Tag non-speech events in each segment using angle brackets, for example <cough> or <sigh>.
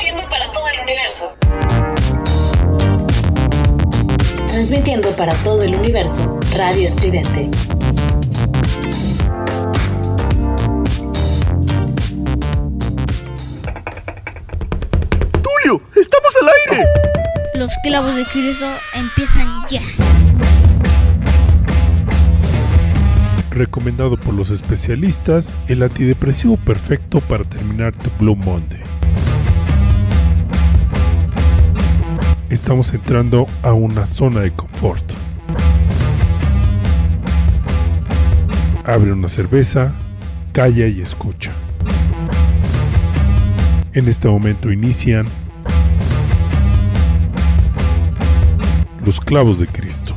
Transmitiendo para todo el universo. Transmitiendo para todo el universo, Radio Estridente. ¡Tulio! ¡Estamos al aire! Los clavos de Cristo empiezan ya. Recomendado por los especialistas, el antidepresivo perfecto para terminar tu Blue Monday. Estamos entrando a una zona de confort. Abre una cerveza, calla y escucha. En este momento inician los clavos de Cristo.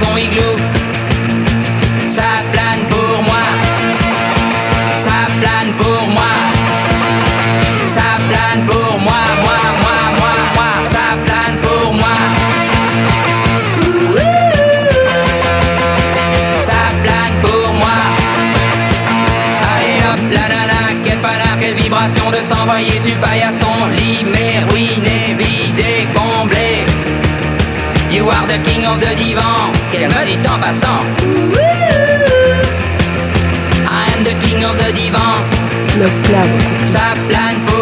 Son igloo. Ça plane pour moi, ça plane pour moi, ça plane pour moi, moi, moi, moi, moi, ça plane pour moi. Ça plane pour moi. Allez hop, la nana, quelle panard, quelle vibration de s'envoyer sur paillasson, mais ruiné, vidé, comblé. You are the king of the divan, qu'elle me dit en passant. I am the king of the divan, Los clavos ça plane pour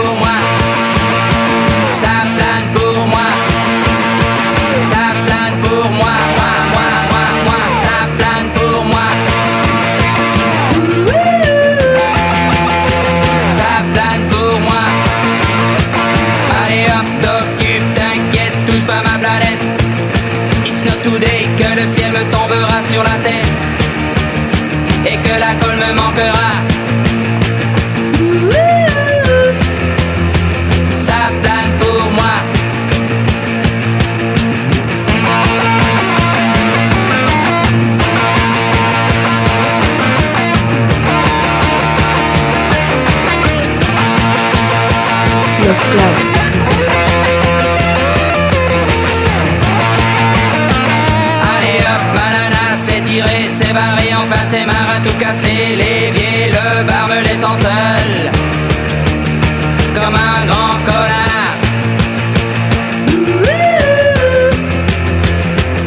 colle me manquera. Ouhou. Ça plane pour moi. Los clavos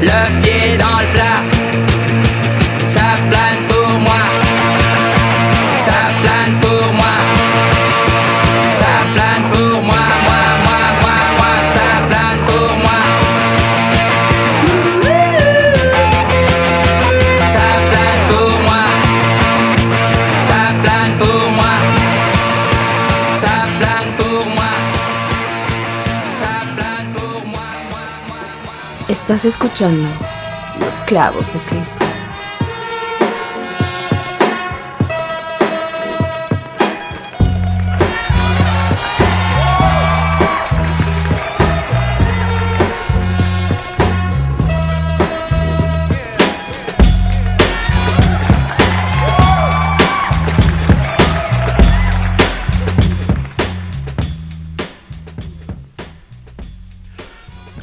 Le pied dans le plat, Estás escuchando Los clavos de Cristo.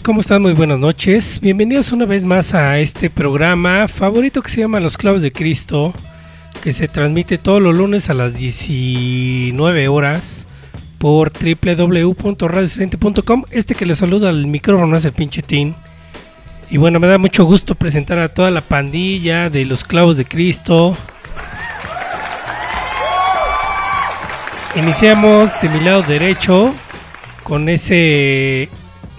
¿Cómo están? Muy buenas noches. Bienvenidos una vez más a este programa favorito que se llama Los Clavos de Cristo, que se transmite todos los lunes a las 19 horas por www.radioestridente.com. Este que le saluda al micrófono es el pinche Tin. Y bueno, me da mucho gusto presentar a toda la pandilla de Los Clavos de Cristo. Iniciamos de mi lado derecho con ese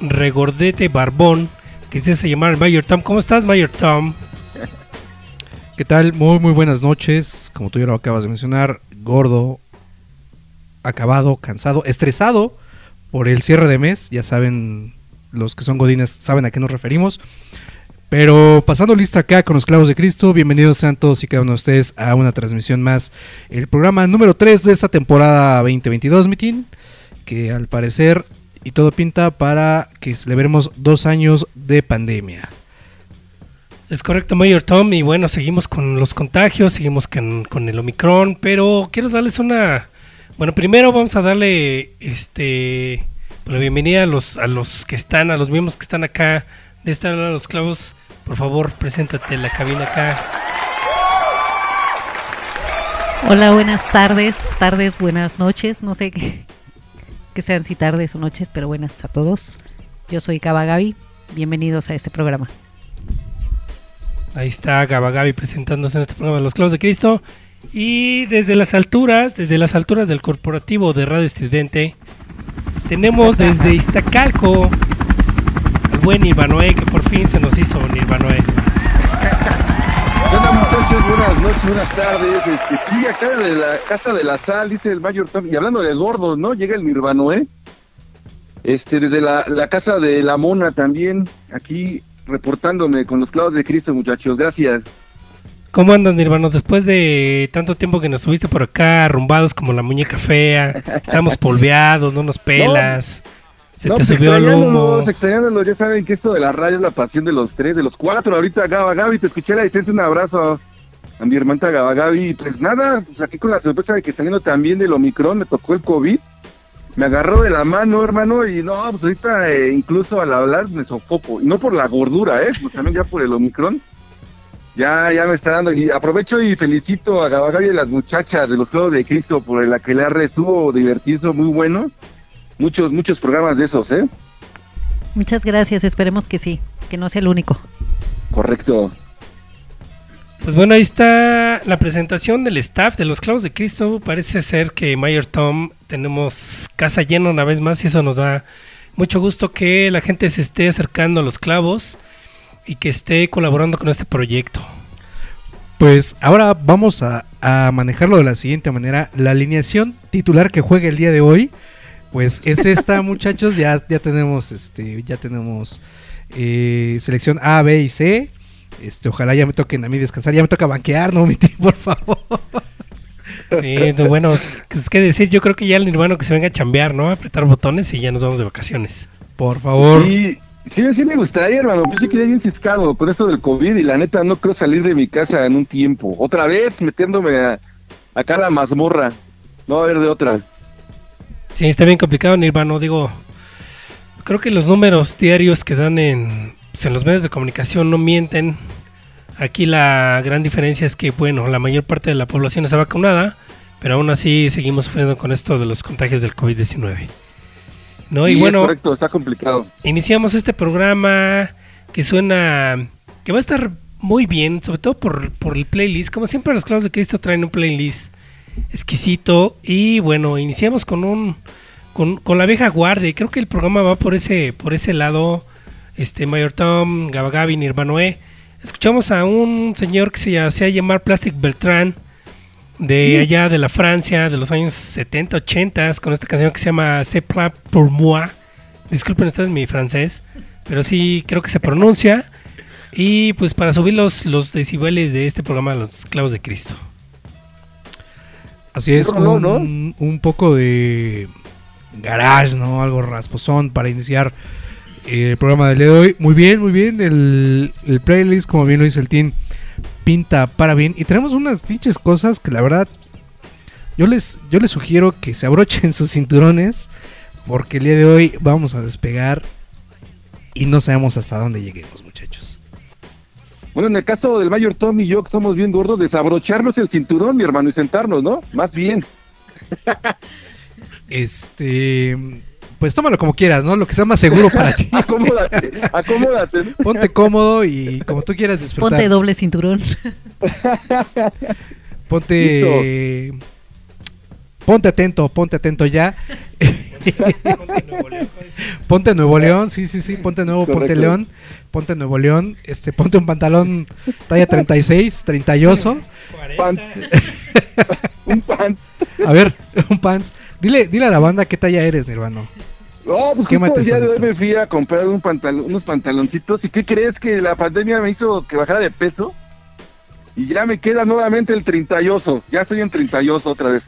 regordete barbón que se hace llamar Mayor Tom. ¿Cómo estás, Mayor Tom? ¿Qué tal? Muy, muy buenas noches. Como tú ya lo acabas de mencionar, gordo, acabado, cansado, estresado por el cierre de mes. Ya saben, los que son godines saben a qué nos referimos. Pero pasando lista acá con los clavos de Cristo, bienvenidos sean todos y cada uno de ustedes a una transmisión más. El programa número 3 de esta temporada 2022, mitin, que al parecer y todo pinta para que celebremos dos años de pandemia. Es correcto, Mayor Tom, y bueno, seguimos con los contagios, seguimos con, con el Omicron, pero quiero darles una... Bueno, primero vamos a darle este la bienvenida a los, a los que están, a los miembros que están acá de esta hora de los clavos. Por favor, preséntate en la cabina acá. Hola, buenas tardes, tardes, buenas noches, no sé qué, que sean si tardes o noches, pero buenas a todos. Yo soy Cava Gaby, bienvenidos a este programa. Ahí está Gaba Gaby presentándose en este programa de Los Clavos de Cristo. Y desde las alturas, desde las alturas del corporativo de Radio Estridente, tenemos desde Iztacalco al buen Nirvanoe, que por fin se nos hizo Nirvanoe. Buenas noches, buenas tardes. Este, sí, acá de la Casa de la Sal, dice el Mayor Tom. Y hablando de gordos, ¿no? Llega el Nirvanoe. Este, desde la, la Casa de la Mona también, aquí reportándome con los clavos de Cristo, muchachos. Gracias. ¿Cómo andan, Nirvano? Después de tanto tiempo que nos estuviste por acá, arrumbados como la muñeca fea, estamos <laughs> polveados, no nos pelas, se No, te pues, subió el humo. extrañándolos, extrañándolos, ya saben que esto de la radio es la pasión de los tres, de los cuatro. Ahorita, Gaba Gaby, te escuché a la distancia, un abrazo a mi hermana Gaby. Pues nada, pues aquí con la sorpresa de que saliendo también del Omicron, me tocó el COVID. Me agarró de la mano, hermano, y no, pues ahorita eh, incluso al hablar me sofoco. Y no por la gordura, ¿eh? Pues también ya por el Omicron. Ya, ya me está dando. Y aprovecho y felicito a Gaby y a las muchachas de los Clavos de Cristo por el aquelarre. Estuvo divertido, muy bueno. Muchos, muchos programas de esos, ¿eh? Muchas gracias, esperemos que sí, que no sea el único. Correcto. Pues bueno, ahí está la presentación del staff de los Clavos de Cristo. Parece ser que Mayor Tom tenemos casa llena una vez más y eso nos da mucho gusto que la gente se esté acercando a los clavos y que esté colaborando con este proyecto. Pues ahora vamos a, a manejarlo de la siguiente manera. La alineación titular que juega el día de hoy, pues es esta, <laughs> muchachos. Ya, ya tenemos, este, ya tenemos eh, selección A, B y C. Este, ojalá ya me toquen a mí descansar. Ya me toca banquear, no, mi tío, <laughs> por favor. Sí, bueno, es que decir, yo creo que ya el Nirvano que se venga a chambear, ¿no? A apretar botones y ya nos vamos de vacaciones. Por favor. Sí, sí, sí me gustaría, hermano. Yo sí quedé bien ciscado con esto del COVID y la neta no creo salir de mi casa en un tiempo. Otra vez metiéndome a, acá a la mazmorra. No va a haber de otra. Sí, está bien complicado, Nirvano. Digo, creo que los números diarios que dan en, pues, en los medios de comunicación no mienten. Aquí la gran diferencia es que, bueno, la mayor parte de la población está vacunada, pero aún así seguimos sufriendo con esto de los contagios del COVID-19. ¿No? Sí, y es bueno, correcto, está complicado. iniciamos este programa que suena, que va a estar muy bien, sobre todo por, por el playlist. Como siempre, los clavos de Cristo traen un playlist exquisito. Y bueno, iniciamos con un con, con la vieja guardia. Y creo que el programa va por ese, por ese lado. Este Mayor Tom, Gabagabi, Nirvanoe. Escuchamos a un señor que se hacía llamar Plastic Beltrán. De allá de la Francia, de los años 70, 80, con esta canción que se llama C'est pas pour moi. Disculpen ustedes mi francés, pero sí creo que se pronuncia. Y pues para subir los, los decibeles de este programa, Los Clavos de Cristo. Así es, un, un poco de garage, ¿no? Algo rasposón para iniciar el programa del día de hoy. Muy bien, muy bien. El, el playlist, como bien lo dice el team, pinta para bien. Y tenemos unas pinches cosas que la verdad yo les, yo les sugiero que se abrochen <laughs> sus cinturones porque el día de hoy vamos a despegar y no sabemos hasta dónde lleguemos, muchachos. Bueno, en el caso del Mayor Tom y yo, que somos bien gordos, desabrocharnos el cinturón, mi hermano, y sentarnos, ¿no? Más bien. Este, pues tómalo como quieras, ¿no? Lo que sea más seguro para ti. <laughs> Acomódate, acomódate. Ponte cómodo y como tú quieras disfrutar. Ponte doble cinturón. Ponte. Ponte atento, ponte atento ya. ponte Nuevo León, sí, sí, sí, ponte nuevo, ponte. León, ponte Nuevo León, este, ponte un pantalón talla 36, 38. Pan. Un pan. A ver, un pants. Dile, dile a la banda qué talla eres, hermano. No, pues justo el día de hoy me fui a comprar un unos pantaloncitos. ¿Y qué crees que la pandemia me hizo que bajara de peso? Y ya me queda nuevamente el 38. Ya estoy en 38 otra vez.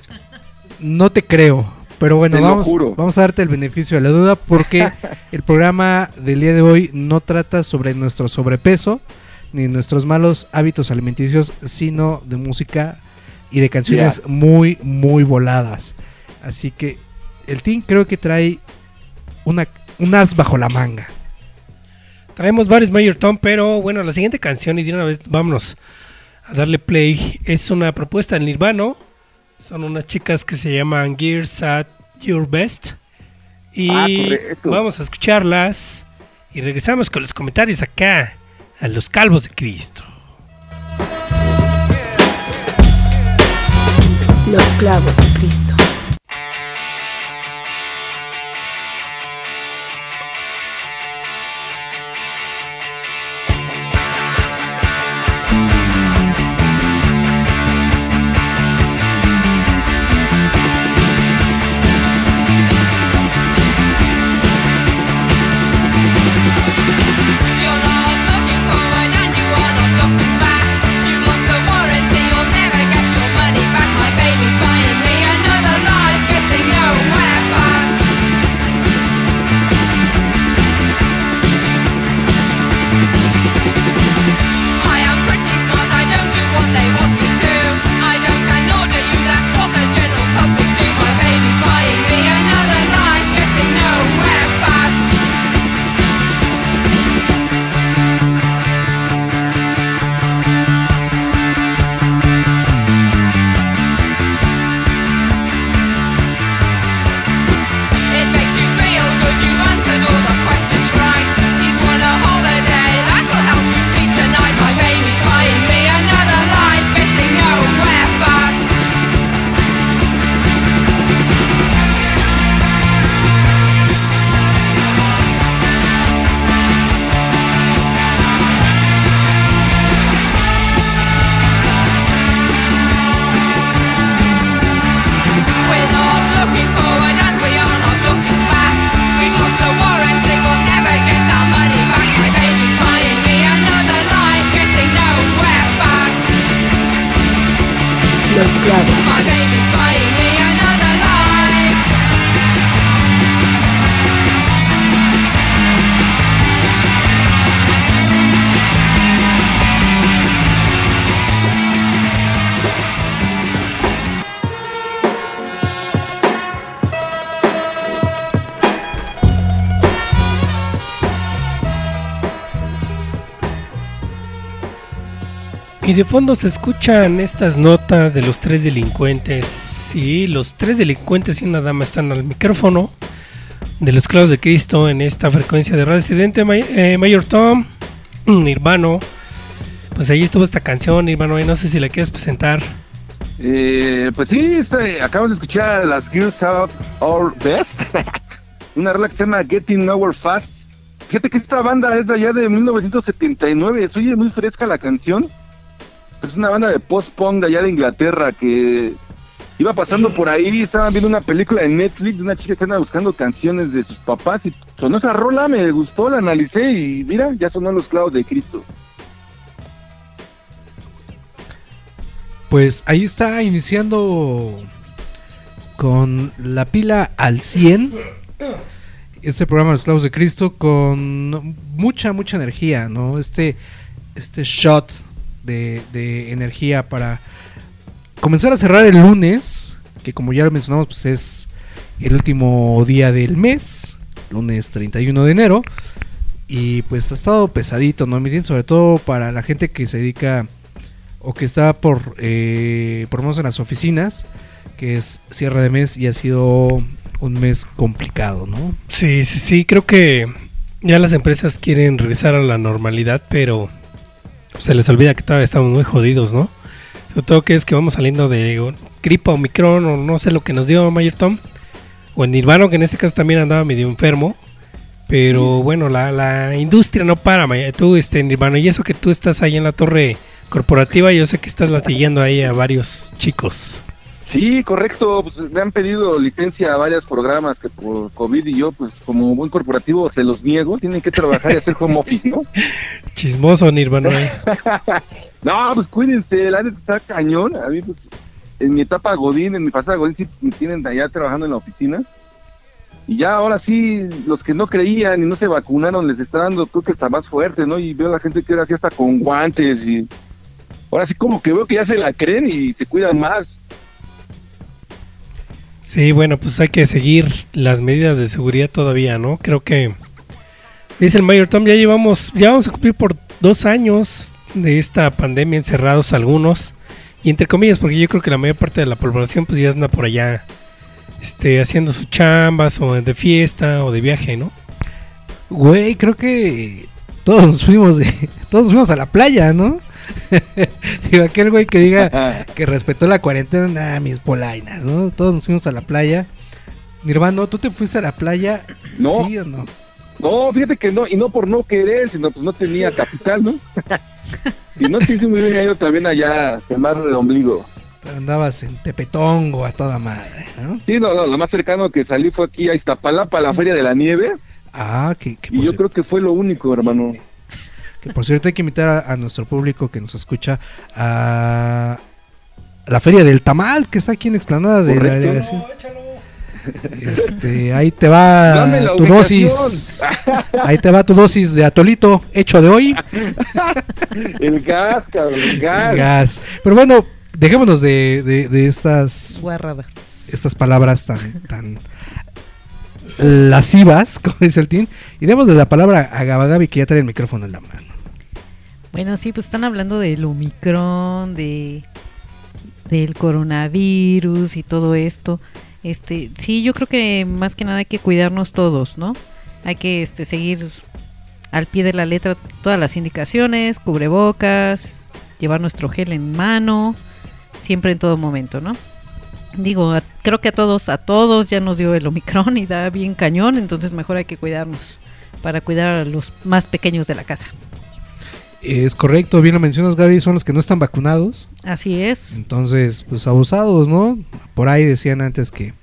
No te creo. Pero bueno, Te vamos, vamos a darte el beneficio de la duda porque <laughs> el programa del día de hoy no trata sobre nuestro sobrepeso ni nuestros malos hábitos alimenticios, sino de música y de canciones muy, muy voladas. Así que el team creo que trae una, un as bajo la manga. Traemos varios Mayor Tom, pero bueno, la siguiente canción, y de una vez vámonos a darle play, es una propuesta del Nirvano. Son unas chicas que se llaman Gears at Your Best. Y Ah, vamos a escucharlas. Y regresamos con los comentarios acá a los calvos de Cristo. Los clavos de Cristo. Y de fondo se escuchan estas notas de los tres delincuentes. Sí, los tres delincuentes y una dama están al micrófono de los clavos de Cristo en esta frecuencia de Radio. May- eh, Mayor Tom, Nirvano. Pues ahí estuvo esta canción, Nirvano. y No sé si la quieres presentar. Eh, pues sí, este, acabamos de escuchar las Gears Out Our Best. <laughs> Una rola que se llama Getting Nowhere Fast. Fíjate que esta banda es de allá de 1979. Se oye muy fresca la canción. Es una banda de post-punk de allá de Inglaterra que iba pasando por ahí. Estaban viendo una película en Netflix de una chica que anda buscando canciones de sus papás. Y sonó esa rola, me gustó, la analicé y mira, ya sonó los clavos de Cristo. Pues ahí está iniciando con la pila al 100. Este programa Los Clavos de Cristo con mucha, mucha energía, ¿no? Este, este shot de, energía para comenzar a cerrar el lunes, que como ya lo mencionamos, pues es el último día del mes, lunes 31 de enero. Y pues ha estado pesadito, ¿no? Miren, sobre todo para la gente que se dedica o que está por, eh, por menos en las oficinas, que es cierre de mes y ha sido un mes complicado, ¿no? Sí, sí, sí, creo que ya las empresas quieren regresar a la normalidad, pero se les olvida que todavía estamos muy jodidos, ¿no? Sobre todo que es que vamos saliendo de gripa o micrón o no sé lo que nos dio Mayor Tom. O en Nirvano, que en este caso también andaba medio enfermo. Pero bueno, la, la industria no para, May- tú, este Nirvano. Y eso que tú estás ahí en la torre corporativa, yo sé que estás latillando ahí a varios chicos. Sí, correcto. Pues me han pedido licencia a varios programas que por COVID y yo, pues como buen corporativo, se los niego. Tienen que trabajar y hacer home office, ¿no? <laughs> Chismoso, Nirvana. <laughs> no, pues cuídense, la neta está cañón. A mí, pues, en mi etapa Godín, en mi pasada Godín, sí me tienen allá trabajando en la oficina. Y ya ahora sí, los que no creían y no se vacunaron, les está dando, creo que está más fuerte, ¿no? Y veo a la gente que ahora sí está con guantes y... Ahora sí como que veo que ya se la creen y se cuidan más. Sí, bueno, pues hay que seguir las medidas de seguridad todavía, ¿no? Creo que, dice el Mayor Tom, ya llevamos, ya vamos a cumplir por dos años de esta pandemia encerrados algunos. Y entre comillas, porque yo creo que la mayor parte de la población pues ya anda por allá este, haciendo sus chambas o de fiesta o de viaje, ¿no? Güey, creo que todos fuimos <laughs> todos fuimos a la playa, ¿no? <laughs> Digo, aquel güey que diga que respetó la cuarentena, ah, mis polainas, ¿no? Todos nos fuimos a la playa. Nirvano, ¿tú te fuiste a la playa? No. ¿Sí o no? No, fíjate que no, y no por no querer, sino pues no tenía capital, ¿no? <laughs> si no, sí, sí me hubiera ido también allá a quemar el ombligo. Pero andabas en Tepetongo a toda madre, ¿no? Sí, no, no, lo más cercano que salí fue aquí a Iztapalapa, a la Feria de la Nieve. Ah, que, que Y yo creo que fue lo único, hermano. Que por cierto hay que invitar a, a nuestro público que nos escucha a la feria del tamal que está aquí en explanada de la delegación. Este, ahí te va tu ubicación. dosis. Ahí te va tu dosis de atolito hecho de hoy. El gas, cabrón, el gas. Gas. Pero bueno, dejémonos de, de, de estas Guarradas. estas palabras tan tan lascivas, <laughs> como dice el team, y demos de la palabra a Gabagabi que ya trae el micrófono en la mano. Bueno, sí, pues están hablando del Omicron, de del coronavirus y todo esto. Este, sí, yo creo que más que nada hay que cuidarnos todos, ¿no? Hay que este seguir al pie de la letra todas las indicaciones, cubrebocas, llevar nuestro gel en mano, siempre en todo momento, ¿no? Digo, creo que a todos, a todos ya nos dio el Omicron y da bien cañón, entonces mejor hay que cuidarnos para cuidar a los más pequeños de la casa. Es correcto, bien lo mencionas Gaby, son los que no están vacunados. Así es. Entonces, pues abusados, ¿no? Por ahí decían antes que,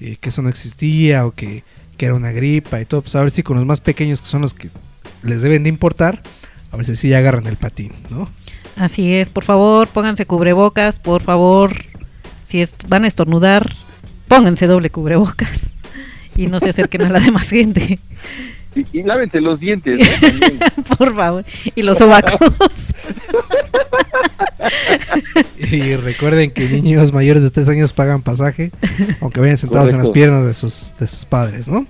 eh, que eso no existía o que, que era una gripa y todo. Pues a ver si con los más pequeños, que son los que les deben de importar, a ver si sí agarran el patín, ¿no? Así es, por favor, pónganse cubrebocas, por favor, si es- van a estornudar, pónganse doble cubrebocas <laughs> y no se acerquen a la demás gente, Y, y lávense los dientes, ¿no? <laughs> Por favor, y los sobacos. Y recuerden que niños mayores de 3 años pagan pasaje, aunque vayan sentados en las piernas de sus, de sus padres, ¿no?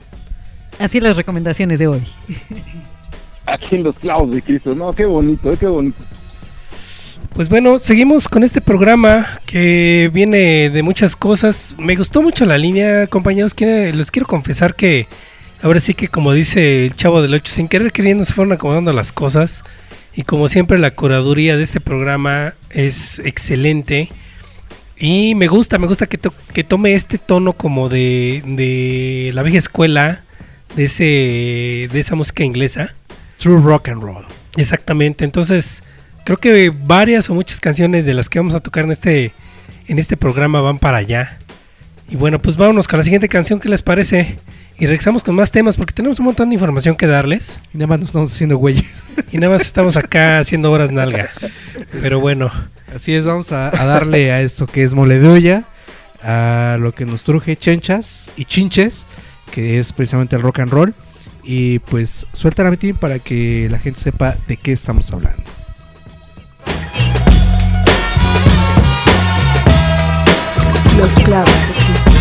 Así las recomendaciones de hoy. Aquí en los clavos de Cristo. No, qué bonito, qué bonito. Pues bueno, seguimos con este programa que viene de muchas cosas. Me gustó mucho la línea, compañeros. Quiero- les quiero confesar que ahora sí que como dice el chavo del 8, sin querer queriendo se fueron acomodando las cosas. Y como siempre la curaduría de este programa es excelente. Y me gusta, me gusta que, to- que tome este tono como de, de la vieja escuela, de, ese, de esa música inglesa. True rock and roll. Exactamente, entonces creo que varias o muchas canciones de las que vamos a tocar en este, en este programa van para allá. Y bueno, pues vámonos con la siguiente canción, ¿qué les parece? Y regresamos con más temas porque tenemos un montón de información que darles. Y nada más nos estamos haciendo güey. Y nada más estamos acá <laughs> haciendo horas nalga. Pero bueno, Así es, vamos a, a darle a esto que es mole de olla, a lo que nos truje chenchas y chinches, que es precisamente el rock and roll. Y pues suelta la mitin para que la gente sepa de qué estamos hablando. Los clavos de Cristo.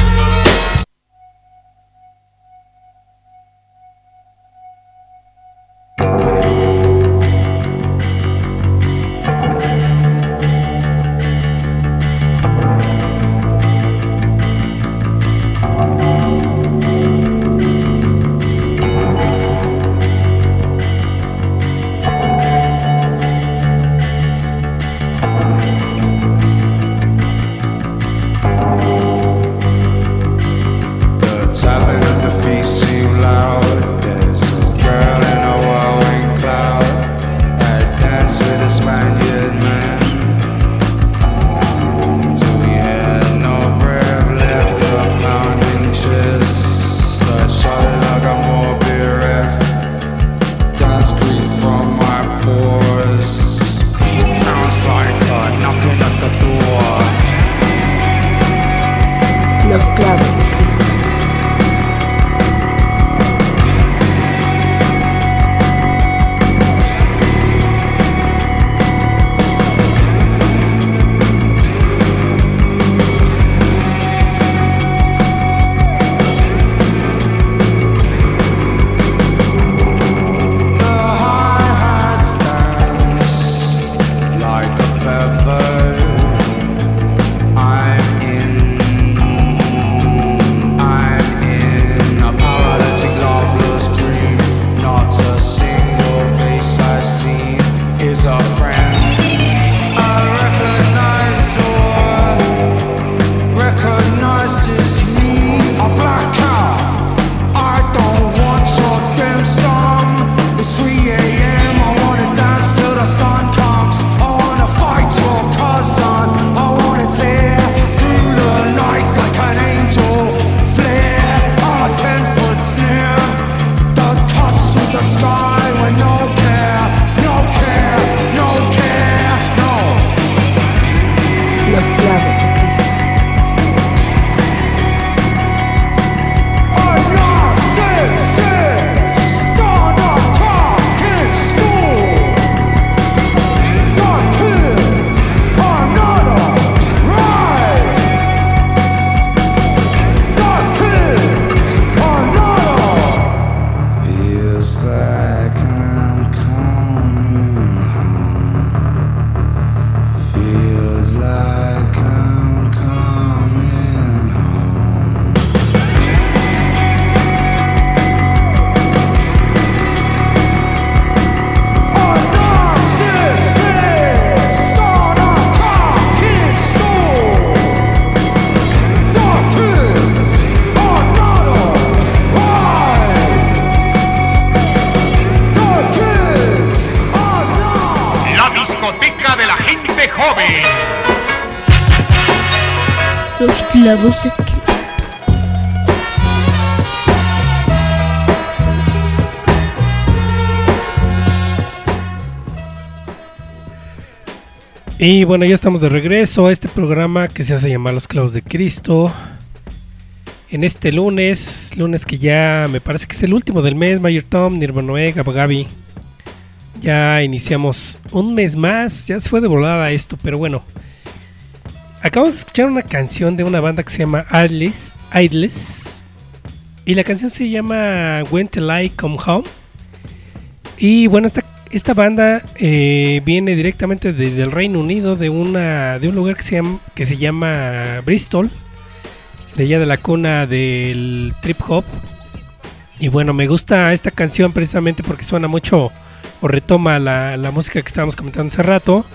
Clavos de Cristo. Y bueno, ya estamos de regreso a este programa que se hace llamar Los Clavos de Cristo. En este lunes, lunes que ya me parece que es el último del mes, Mayor Tom, Nirvanoe, Gabi. Ya iniciamos un mes más, ya se fue de volada esto, pero bueno. Acabamos de escuchar una canción de una banda que se llama Idles, Idles y la canción se llama When Till I Come Home. Y bueno, esta, esta banda eh, viene directamente desde el Reino Unido, de, una, de un lugar que se, llama, que se llama Bristol, de allá de la cuna del trip hop. Y bueno, me gusta esta canción precisamente porque suena mucho o retoma la, la música que estábamos comentando hace rato.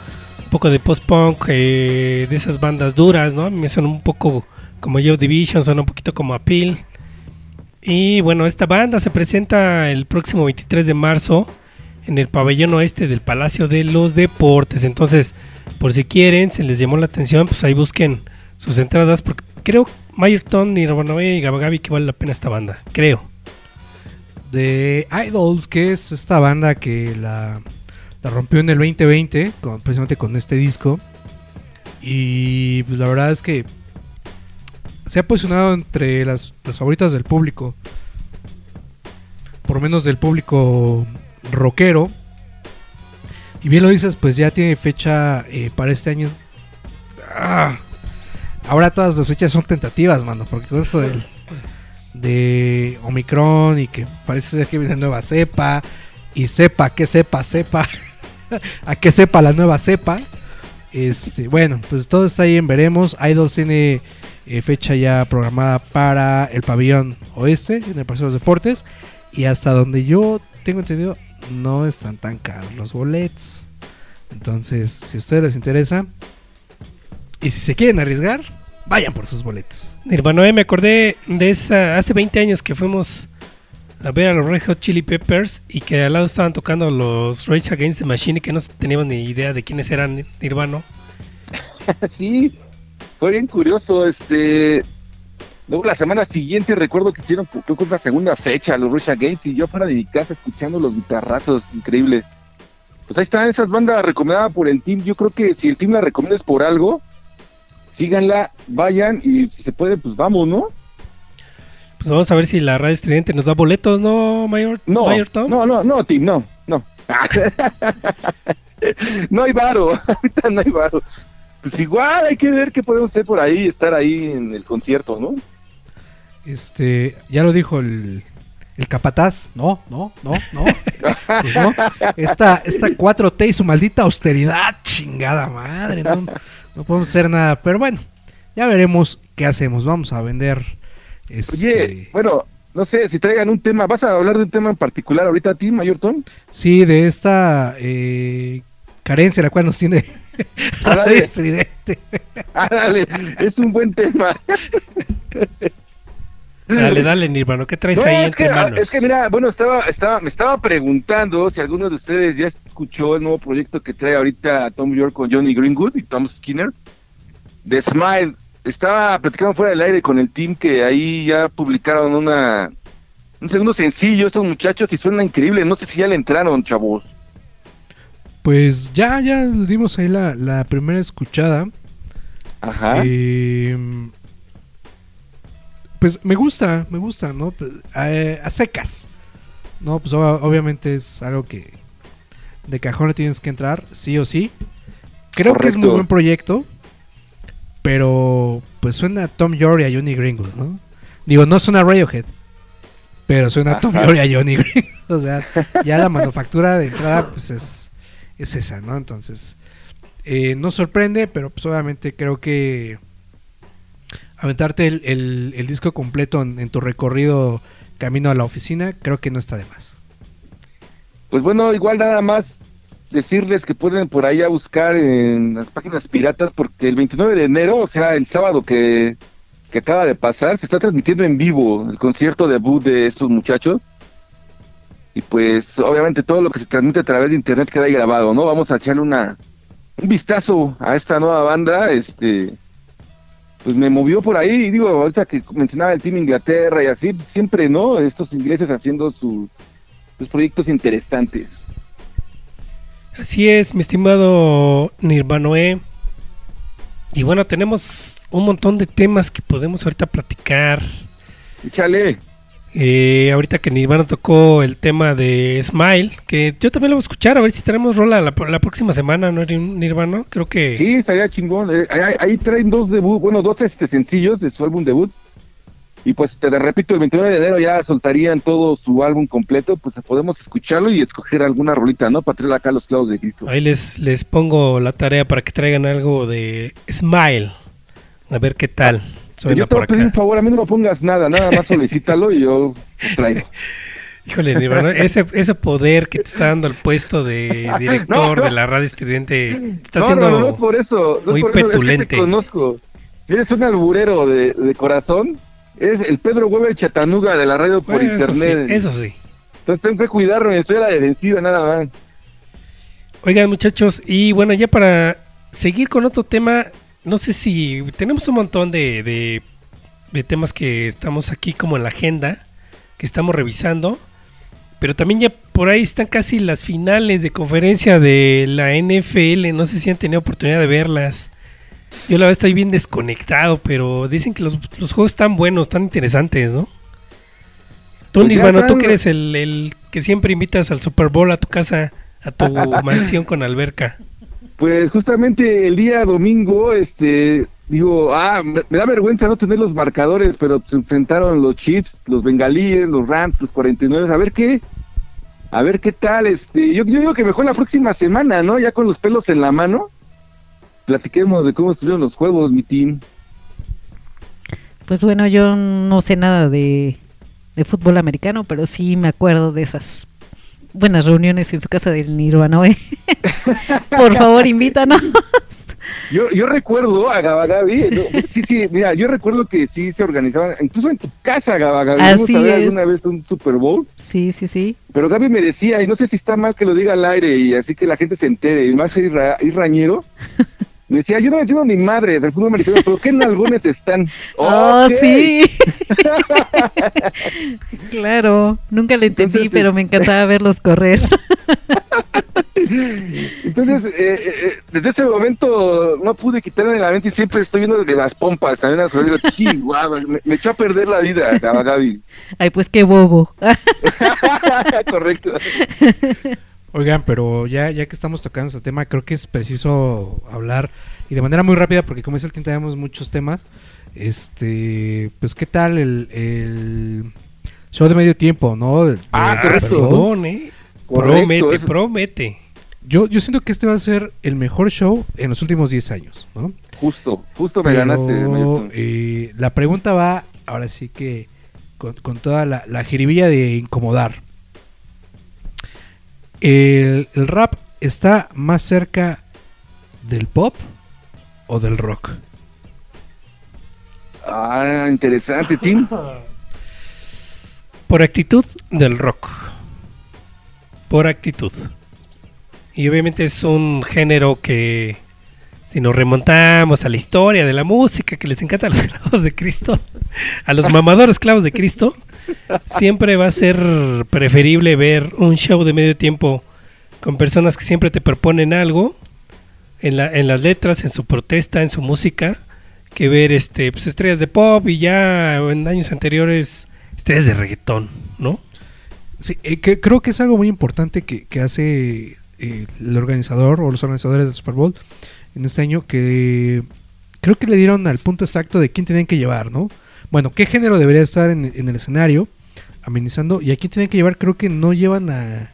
Poco de post-punk, eh, de esas bandas duras, ¿no? Me suena un poco como Joe Division, suena un poquito como Appeal. Y bueno, esta banda se presenta el próximo 23 de marzo en el pabellón oeste del Palacio de los Deportes. Entonces, por si quieren, se les llamó la atención, pues ahí busquen sus entradas, porque creo Mayerton, Nirvanoe y Gabagabi que vale la pena esta banda, creo. de Idols, que es esta banda que la, la rompió en el 2020, con- precisamente con este disco. Y pues la verdad es que se ha posicionado entre las, favoritas del público. Por lo menos del público rockero. Y bien lo dices, pues ya tiene fecha eh, para este año. Ah, ahora todas las fechas son tentativas, mano, porque con esto del, de Omicron y que parece ser que viene nueva cepa y sepa que sepa, sepa <laughs> a que sepa la nueva cepa. Este, bueno, pues todo está ahí en veremos. Idols tiene eh, fecha ya programada para el pabellón oeste en el Palacio de los Deportes y hasta donde yo tengo entendido no están tan caros los boletos. Entonces, si a ustedes les interesa y si se quieren arriesgar, vayan por sus boletos. Nirvanoe, me acordé de esa, hace 20 años que fuimos a ver a los Red Hot Chili Peppers y que al lado estaban tocando los Rage Against the Machine que no teníamos ni idea de quiénes eran Nirvano. <laughs> sí, fue bien curioso, este... Luego la semana siguiente recuerdo que hicieron creo que una segunda fecha los Rush Against y yo fuera de mi casa escuchando los guitarrazos, increíble. Pues ahí están esas bandas recomendadas por el team. Yo creo que si el team la recomienda es por algo, síganla, vayan y si se puede, pues vamos, ¿no? Pues vamos a ver si la radio estridente nos da boletos, ¿no, Mayor, No, Mayor Tom? no, no, no, team, no, no. <laughs> no hay varo, <laughs> ahorita no hay varo. Pues igual hay que ver qué podemos hacer por ahí, estar ahí en el concierto, ¿no? Este, ya lo dijo el, el capataz. No, no, no, no. <laughs> Pues no. Esta, esta 4T y su maldita austeridad, chingada madre. No, no podemos hacer nada. Pero bueno, ya veremos qué hacemos. Vamos a vender. Este, Oye, bueno, no sé si traigan un tema. ¿Vas a hablar de un tema en particular ahorita a ti, Mayorton? Sí, de esta eh, carencia la cual nos tiene Ah, <laughs> Radio. Estridente. <laughs> Ah, dale, es un buen tema. Dale, dale, Nirvano, ¿qué traes No, ahí es, entre que, ah, manos? es que mira, bueno, estaba, estaba, me estaba preguntando si alguno de ustedes ya escuchó el nuevo proyecto que trae ahorita Tom York con Johnny Greenwood y Tom Skinner. The Smile. Estaba platicando fuera del aire con el team que ahí ya publicaron una un segundo sencillo estos muchachos y suena increíble. No sé si ya le entraron, chavos. Pues ya, ya le dimos ahí la, la primera escuchada. Ajá. Eh, pues me gusta, me gusta, ¿no? Pues, eh, a secas. No, pues ob- obviamente es algo que de cajón le tienes que entrar, sí o sí. Creo que es muy buen proyecto, pero pues suena a Tom York y a Johnny Greenwood, ¿no? Digo, no suena a Radiohead, pero suena a Tom. York y a Johnny Greenwood. <laughs> O sea, ya la manufactura de entrada pues es, es esa, ¿no? Entonces, eh, no sorprende, pero pues obviamente creo que aventarte el, el- el disco completo en, en tu recorrido camino a la oficina, creo que no está de más. Pues bueno, igual nada más decirles que pueden por ahí buscar en las páginas piratas porque el 29 de enero, o sea, el sábado que, que acaba de pasar, se está transmitiendo en vivo el concierto debut de estos muchachos. Y pues obviamente todo lo que se transmite a través de internet queda ahí grabado, ¿no? Vamos a echarle una un vistazo a esta nueva banda, este pues me movió por ahí. Y digo, ahorita que mencionaba el Team Inglaterra y así, siempre, ¿no? Estos ingleses haciendo sus, sus proyectos interesantes. Así es, mi estimado Nirvanoe. Y bueno, tenemos un montón de temas que podemos ahorita platicar. Échale. Eh, ahorita que Nirvana tocó el tema de Smile, que yo también lo voy a escuchar, a ver si tenemos rola la, la próxima semana, ¿no, Nirvana? Creo que... Sí, estaría chingón. Eh, ahí, ahí traen dos debut, bueno, dos este, sencillos de su álbum debut. Y pues te repito, el 29 de enero ya soltarían todo su álbum completo, pues podemos escucharlo y escoger alguna rolita, ¿no? Para traer acá los clavos de Cristo. Ahí les, les pongo la tarea para que traigan algo de Smile. A ver qué tal. Suena yo te voy a pedir un favor, a mí no me pongas nada, nada más solicítalo y yo traigo. <laughs> Híjole, Nirvana, ese, ese poder que te está dando el puesto de <laughs> director No, no. de la radio estridente te está no, haciendo no, no, no, por eso, no muy por eso, es que petulente. te conozco. Eres un alburero de, de corazón. Es el Pedro Weber Chatanuga de la radio por Bueno, eso internet. sí, eso sí. Entonces tengo que cuidarme, estoy a la defensiva nada más. Oigan, muchachos, y bueno, ya para seguir con otro tema, no sé si tenemos un montón de, de, de temas que estamos aquí como en la agenda, que estamos revisando, pero también ya por ahí están casi las finales de conferencia de la NFL, no sé si han tenido oportunidad de verlas. Yo la verdad estoy bien desconectado, pero dicen que los, los juegos están buenos, están interesantes, ¿no? Tú, Pues ya Nirvana, tú están- que eres el, el que siempre invitas al Super Bowl a tu casa, a tu <laughs> mansión con alberca. Pues justamente el día domingo, este, digo, ah, me, me da vergüenza no tener los marcadores, pero se enfrentaron los Chiefs, los Bengalíes, los Rams, los 49, a ver qué, a ver qué tal, este, yo, yo digo que mejor la próxima semana, ¿no? Ya con los pelos en la mano, platiquemos de cómo estuvieron los juegos, mi team. Pues bueno, yo no sé nada de, de fútbol americano, pero sí me acuerdo de esas buenas reuniones en su casa del Nirvana. ¿eh? <laughs> Por favor, invítanos. Yo, yo recuerdo a Gabagabi, no, sí, sí, mira, yo recuerdo que sí se organizaban, incluso en tu casa, Gabagabi, Así a ver alguna vez un Super Bowl. Sí, sí, sí. Pero Gaby me decía, y no sé si está mal que lo diga al aire y así que la gente se entere, y más irra, irrañero, <laughs> me decía, yo no entiendo ni madres del fútbol americano, pero ¿qué nalgones están? <laughs> Oh, sí. <laughs> claro, nunca le entendí, Entonces, pero me encantaba verlos correr. <laughs> Entonces, eh, eh, eh, desde ese momento no pude quitarme de la mente y siempre estoy viendo desde las pompas, también digo, sí, guau, me, me echó a perder la vida, Gaby. Ay, pues qué bobo. Correcto. Oigan, pero ya, ya que estamos tocando este tema, creo que es preciso hablar y de manera muy rápida, porque como es el tiempo, tenemos muchos temas. Este, pues, ¿qué tal el, el show de medio tiempo, no? Ah? Simón, ¿eh? Correcto, promete, eso- promete. Yo, yo siento que este va a ser el mejor show en los últimos 10 años, ¿no? Justo, justo me Pero, ganaste. Eh, la pregunta va, ahora sí que con, con toda la, la jiribilla de incomodar. El, el rap está más cerca del pop o del rock? Ah, interesante, Tim. Por actitud del rock. Por actitud. Y obviamente es un género que, si nos remontamos a la historia de la música que les encanta a los <laughs> clavos de Cristo, a los mamadores clavos de Cristo, siempre va a ser preferible ver un show de medio tiempo con personas que siempre te proponen algo en, la, en las letras, en su protesta, en su música, que ver este pues, estrellas de pop y ya en años anteriores estrellas de reggaetón, ¿no? Sí, eh, que creo que es algo muy importante que, que hace eh, el organizador o los organizadores del Super Bowl en este año que creo que le dieron al punto exacto de quién tenían que llevar, ¿no? Bueno, qué género debería estar en, en el escenario amenizando y a quién tienen que llevar creo que no llevan a,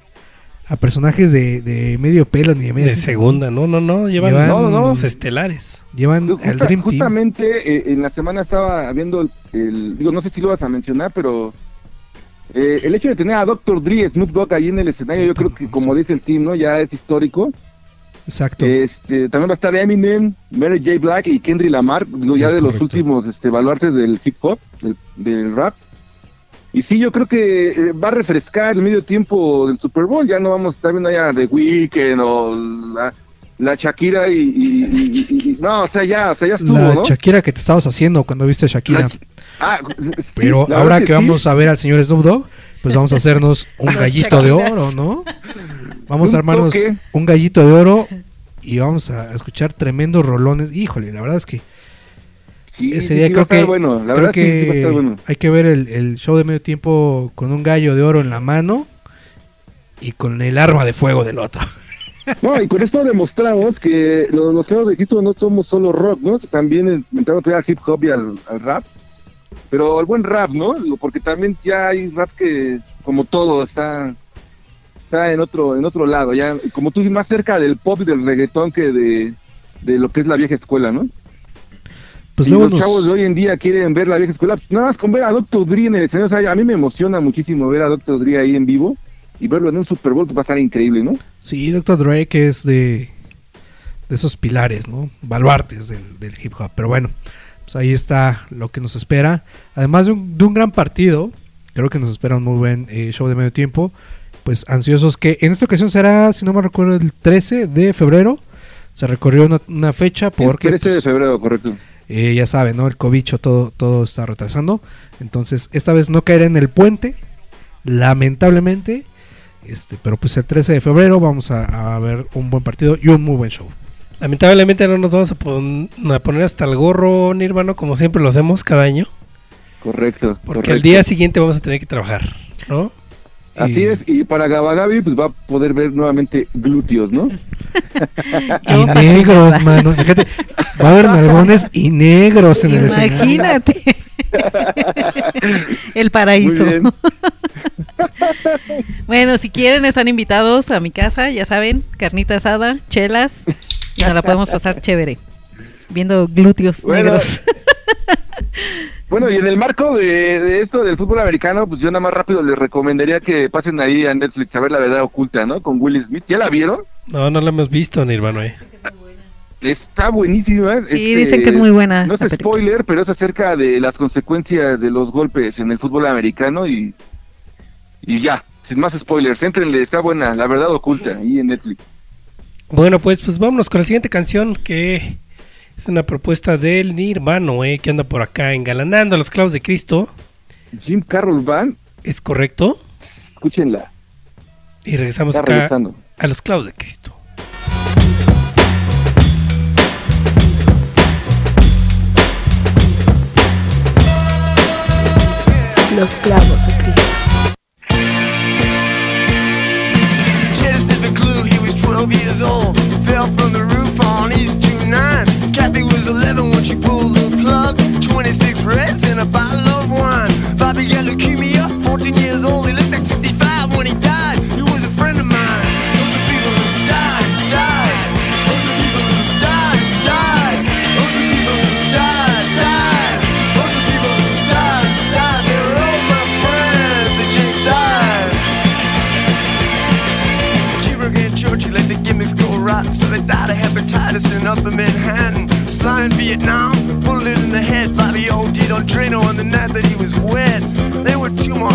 a personajes de, de medio pelo ni de medio De segunda, no, no, no, llevan, Llevan- No, los estelares. llevan Justa- al Dream Team justamente eh, en la semana estaba viendo el, el- digo no sé si lo vas a mencionar pero eh, el hecho de tener a Dr. Dre Snoop Dogg ahí en el escenario yo creo que como dice el team no ya es histórico exacto. Este también va a estar Eminem Mary J. Black y Kendrick Lamar ya Es de los últimos este baluartes del hip hop del, del rap. Y sí yo creo que eh, va a refrescar el medio tiempo del Super Bowl. Ya no vamos a estar viendo allá The Weeknd o la- la Shakira y, y- y- y- y- no, o sea, ya, o sea, ya estuvo, La ¿no? Shakira que te estabas haciendo cuando viste a Shakira. La ah, <laughs> sí, Pero ahora que, sí. vamos a ver al señor Snoop Dogg, pues vamos a hacernos <laughs> un gallito de oro, ¿no? Vamos a armarnos toque. un gallito de oro y vamos a escuchar tremendos rolones. Híjole, la verdad es que Sí, ese día creo a estar que, bueno, la creo verdad sí, sí va a que estar bueno. hay que ver el, el show de medio tiempo con un gallo de oro en la mano y con el arma de fuego del otro. <laughs> No, y con esto demostramos que los, los de Quito no somos solo rock, ¿no? También entramos al hip hop y al, al rap. Pero el buen rap, ¿no? Digo, Porque también ya hay rap que, como todo, está está en otro en otro lado. Ya, como tú dices, más cerca del pop y del reggaetón que de, de lo que es la vieja escuela, ¿no? Pues y luego los nos- chavos de hoy en día quieren ver la vieja escuela. pues nada más con ver a Dr. Dre en el escenario. O sea, a mí me emociona muchísimo ver a Dr. Dre ahí en vivo y verlo en un Super Bowl que va a estar increíble, ¿no? Sí, Dr. Dre que es de, de esos pilares, ¿no? Baluartes del, del hip hop. Pero bueno, pues ahí está lo que nos espera. Además de un, de un gran partido, creo que nos espera un muy buen eh, show de medio tiempo. Pues ansiosos que en esta ocasión será, si no me recuerdo, el 13 de febrero. Se recorrió una, una fecha porque... el 13 de pues, febrero, correcto. eh, ya saben, ¿no? El cobicho todo, todo está retrasando. Entonces, esta vez no caerá en el puente, lamentablemente. Este, pero pues el 13 de febrero vamos a, a ver un buen partido y un muy buen show. Lamentablemente no nos vamos a, pon- a poner hasta el gorro, Nirvano, como siempre lo hacemos cada año. Correcto. Porque correcto. el día siguiente vamos a tener que trabajar, ¿no? Así Y- es, y para Gabagabi pues va a poder ver nuevamente glúteos, ¿no? <laughs> Y negros, mano. Fíjate, va a haber <laughs> nalgones y negros en el escenario. Imagínate. <laughs> el paraíso. Bueno, si quieren están invitados a mi casa, ya saben, carnita asada, chelas, nos la podemos pasar <laughs> chévere, viendo glúteos Bueno. negros. <laughs> Bueno, y en el marco de, de esto del fútbol americano, pues yo nada más rápido les recomendaría que pasen ahí a Netflix a ver la verdad oculta, ¿no? Con Will Smith. ¿Ya la vieron? No, no lo hemos visto, Nirvano, eh. Está buenísima. ¿eh? Sí, Este, dicen que es muy buena. No es la spoiler, pero es acerca de las consecuencias de los golpes en el fútbol americano y, y ya, sin más spoilers, entrenle, está buena, la verdad oculta, ahí en Netflix. Bueno, pues, pues vámonos con la siguiente canción que es una propuesta del Nirvano, eh, que anda por acá engalanando a los clavos de Cristo. Jim Carroll Band, ¿Es correcto? escúchenla, Y regresamos está acá regresando. a los clavos de Cristo. Los clavos de Cristo. 12 years old. Fell from the roof on East 29. Kathy was 11 when she pulled the plug. 26 reds and a bottle of wine. Bobby got leukemia, 14 years old. He looked like 65 in upper Manhattan. Sly in Vietnam, bullet in the head. Bobby OD'd on Drano on the night that he was wet. They were two more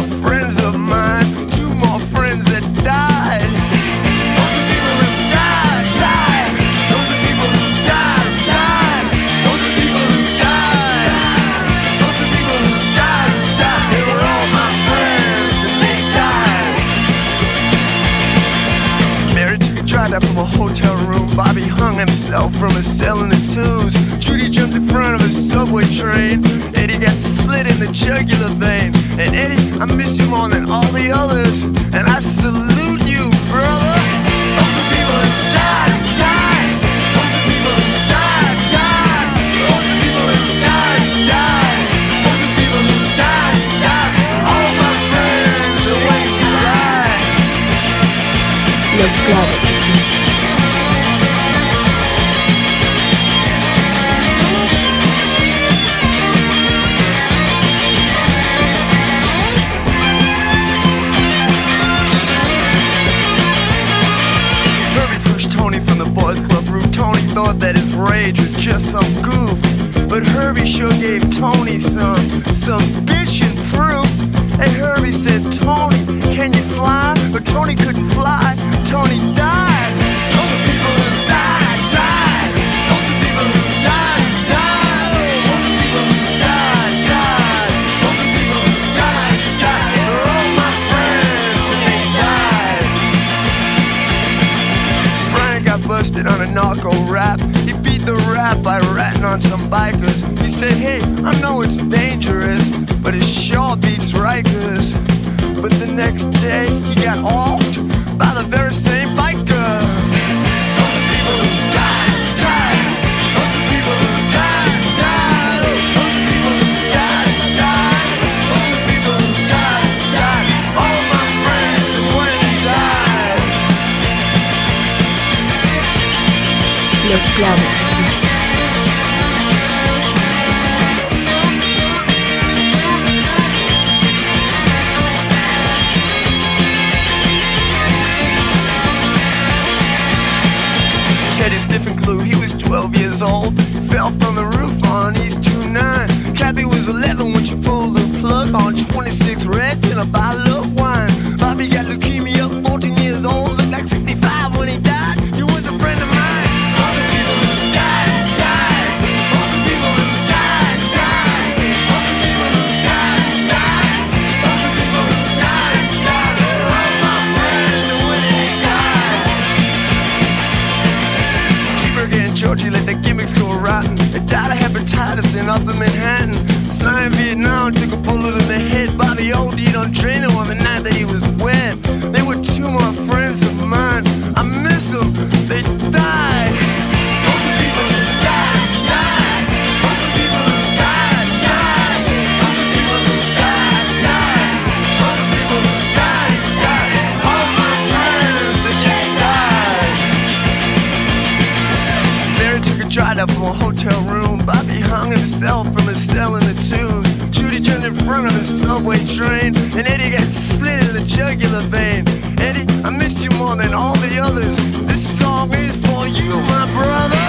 a from a hotel room. Bobby hung himself from his cell in the tube. Judy turned in front of the subway train. And Eddie got slit in the jugular vein. Eddie, I miss you more than all the others. This song is for you, my brother.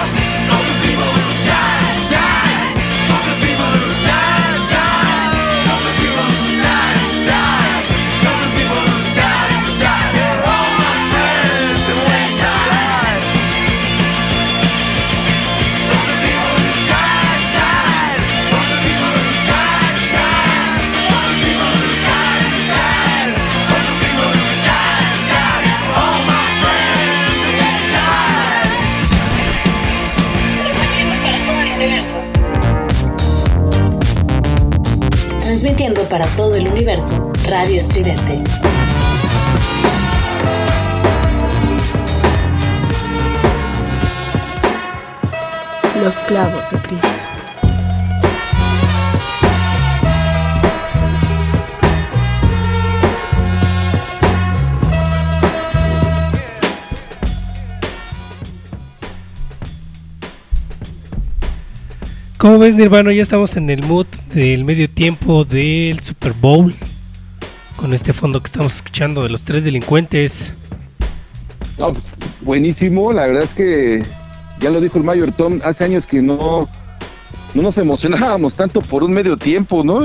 All the people who died. Para todo el universo, Radio Estridente. Los clavos de Cristo. ¿Cómo ves, Nirvana? Ya estamos en el mood del medio tiempo del Super Bowl. Con este fondo que estamos escuchando de los tres delincuentes. No, pues, buenísimo, la verdad es que ya lo dijo el Mayor Tom, hace años que no, no nos emocionábamos tanto por un medio tiempo, ¿no?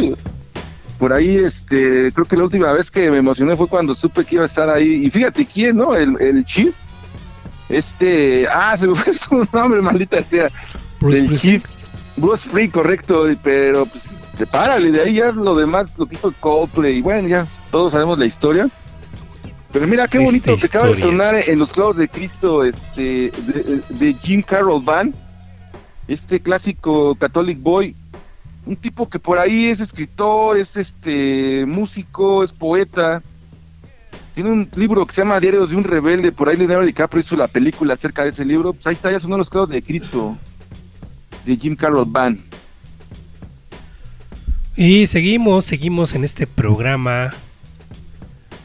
Por ahí, este, creo que la última vez que me emocioné fue cuando supe que iba a estar ahí. Y fíjate quién, ¿no? El, el Chief. Este, ah, se me <laughs> fue su nombre, maldita sea. Bruce. Chief. Bruce Free, correcto, pero pues sepárale, de ahí ya lo demás, lo que hizo Coldplay, y bueno, ya todos sabemos la historia. Pero mira qué bonito que acaba de sonar en los clavos de Cristo, este, de, de Jim Carroll Band, este clásico Catholic Boy, un tipo que por ahí es escritor, es este músico, es poeta, tiene un libro que se llama Diarios de un Rebelde, por ahí Leonardo DiCaprio hizo la película acerca de ese libro, pues ahí está, ya sonó los clavos de Cristo, de Jim Carroll Band. Y seguimos, seguimos en este programa.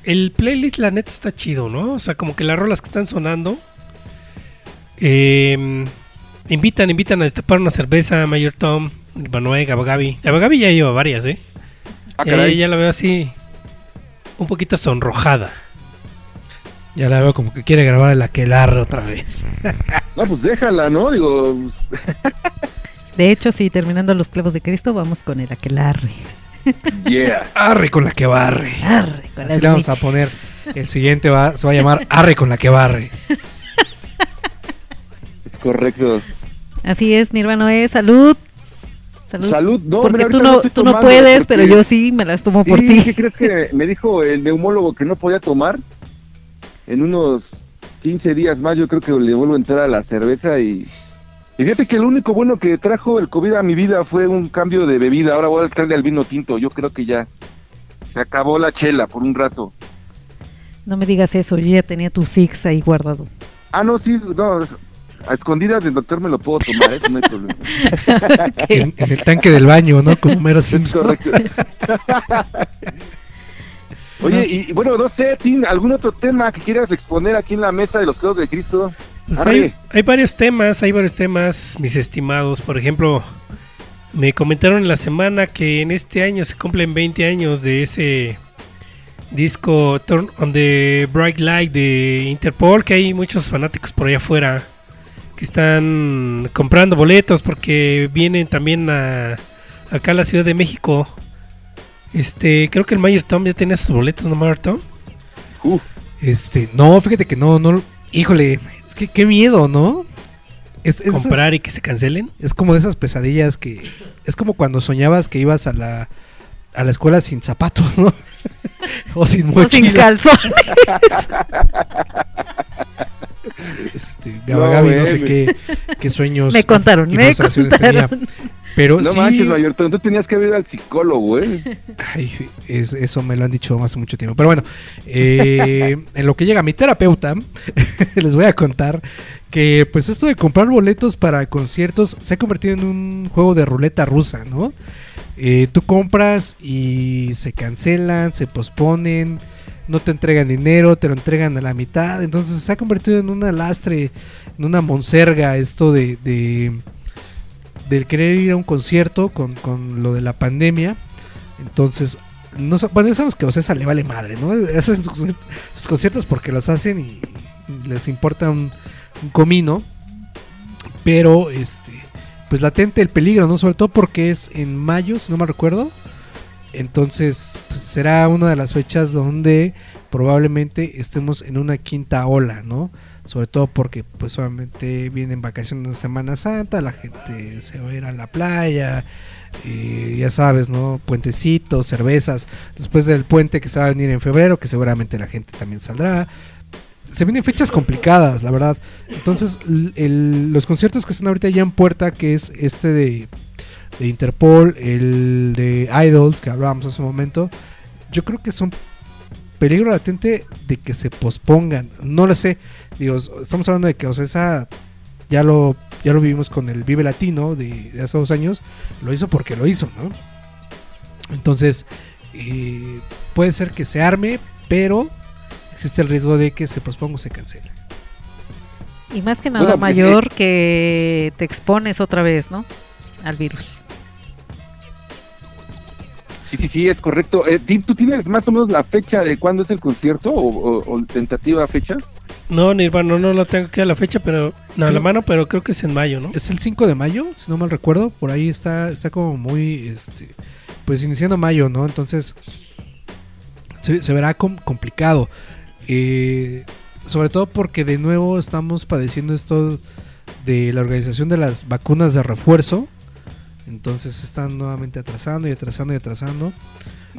El playlist, la neta, está chido, ¿no? O sea, como que las rolas que están sonando. eh, invitan, invitan a destapar una cerveza, Mayor Tom, Manuel, Gabagabi. Gabagabi ya lleva varias, ¿eh? Ah, Ya- caray. ya la veo así, un poquito sonrojada. Ya la veo como que quiere grabar el aquelarre otra vez. No, pues déjala, ¿no? Digo, <laughs> De hecho, sí, terminando los clavos de Cristo, vamos con el aquelarre. yeah. Arre con la que barre. Arre, con Así las le vamos a poner. El siguiente va, se va a llamar Arre con la que barre. Es correcto. Así es, Nirvana es salud. Salud. Salud, no, Porque mira, tú no, tú no puedes, porque- pero yo sí me las tomo por Sí, ti. ¿qué crees que me dijo el neumólogo que no podía tomar? En unos 15 días más yo creo que le vuelvo a entrar a la cerveza y... y fíjate que el único bueno que trajo el COVID a mi vida fue un cambio de bebida. Ahora voy a entrarle al vino tinto. Yo creo que ya se acabó la chela por un rato. No me digas eso, yo ya tenía tu Six ahí guardado. Ah, no, sí, no, a escondidas del doctor me lo puedo tomar, eso no hay problema. <laughs> En, en el tanque del baño, ¿no? Como Mero Es Simpson. correcto. <laughs> Oye, y, y bueno, no sé, Tim, ¿algún otro tema que quieras exponer aquí en la mesa de los clavos de Cristo? Pues hay varios temas, hay varios temas, mis estimados. Por ejemplo, me comentaron en la semana que en este año se cumplen 20 años de ese disco Turn on the Bright Light de Interpol, que hay muchos fanáticos por allá afuera que están comprando boletos porque vienen también a, acá a la Ciudad de México. Este, creo que el Mayor Tom ya tenía sus boletos, ¿no, Mayor Tom? Uh, Este, no, fíjate que no, no. Híjole, es que qué miedo, ¿no? Es, es- Comprar y que se cancelen. Es como de esas pesadillas que. Es como cuando soñabas que ibas a la, a la escuela sin zapatos, ¿no? <laughs> o sin O mochila. sin calzón. <laughs> Este, No, Gaba Gaby, no, sé qué, qué sueños. <laughs> Me contaron, me contaron. tenía. Pero no sí. manches, Mayor, tú tú tenías que ir al psicólogo, ¿eh? Ay, es- eso me lo han dicho hace mucho tiempo. Pero bueno, eh, <laughs> en lo que llega mi terapeuta, <laughs> les voy a contar que pues esto de comprar boletos para conciertos se ha convertido en un juego de ruleta rusa, ¿no? Eh, tú compras y se cancelan, se posponen, no te entregan dinero, te lo entregan a la mitad. Entonces se ha convertido en una lastre, en una monserga esto de... de del querer ir a un concierto con, con lo de la pandemia. Entonces, no, bueno, sabemos que a Ocesa le vale madre, ¿no? Hacen sus, sus conciertos porque los hacen y les importa un, un comino. Pero, este, pues latente el peligro, ¿no? Sobre todo porque es en mayo, si no me recuerdo. Entonces, pues, será una de las fechas donde probablemente estemos en una quinta ola, ¿no? Sobre todo porque, pues, obviamente vienen vacaciones de Semana Santa, la gente se va a ir a la playa, eh, ya sabes, ¿no? Puentecitos, cervezas. Después del puente que se va a venir en febrero, que seguramente la gente también saldrá. Se vienen fechas complicadas, la verdad. Entonces, el- los conciertos que están ahorita ya en puerta, que es este de, de Interpol, el de Idols, que hablábamos hace un momento, yo creo que son peligro latente de que se pospongan. No lo sé. Digo, estamos hablando de que Ocesa ya lo, ya lo vivimos con el Vive Latino de, de hace dos años. Lo hizo porque lo hizo, ¿no? Entonces, eh, puede ser que se arme, pero existe el riesgo de que se posponga o se cancele. Y más que nada Bueno, mayor que te expones otra vez, ¿no? Al virus. Sí, sí, sí, es correcto. Eh, Tim, ¿tú tienes más o menos la fecha de cuándo es el concierto o, o- o tentativa fecha? No, Nirvana, no lo tengo aquí a la fecha, pero no, a la mano, pero creo que es en mayo, ¿no? Es el 5 de mayo, si no mal recuerdo. Por ahí está, está como muy, este, pues iniciando mayo, ¿no? Entonces, se, se verá com- complicado. Eh, sobre todo porque de nuevo estamos padeciendo esto de la organización de las vacunas de refuerzo. Entonces se están nuevamente atrasando y atrasando y atrasando.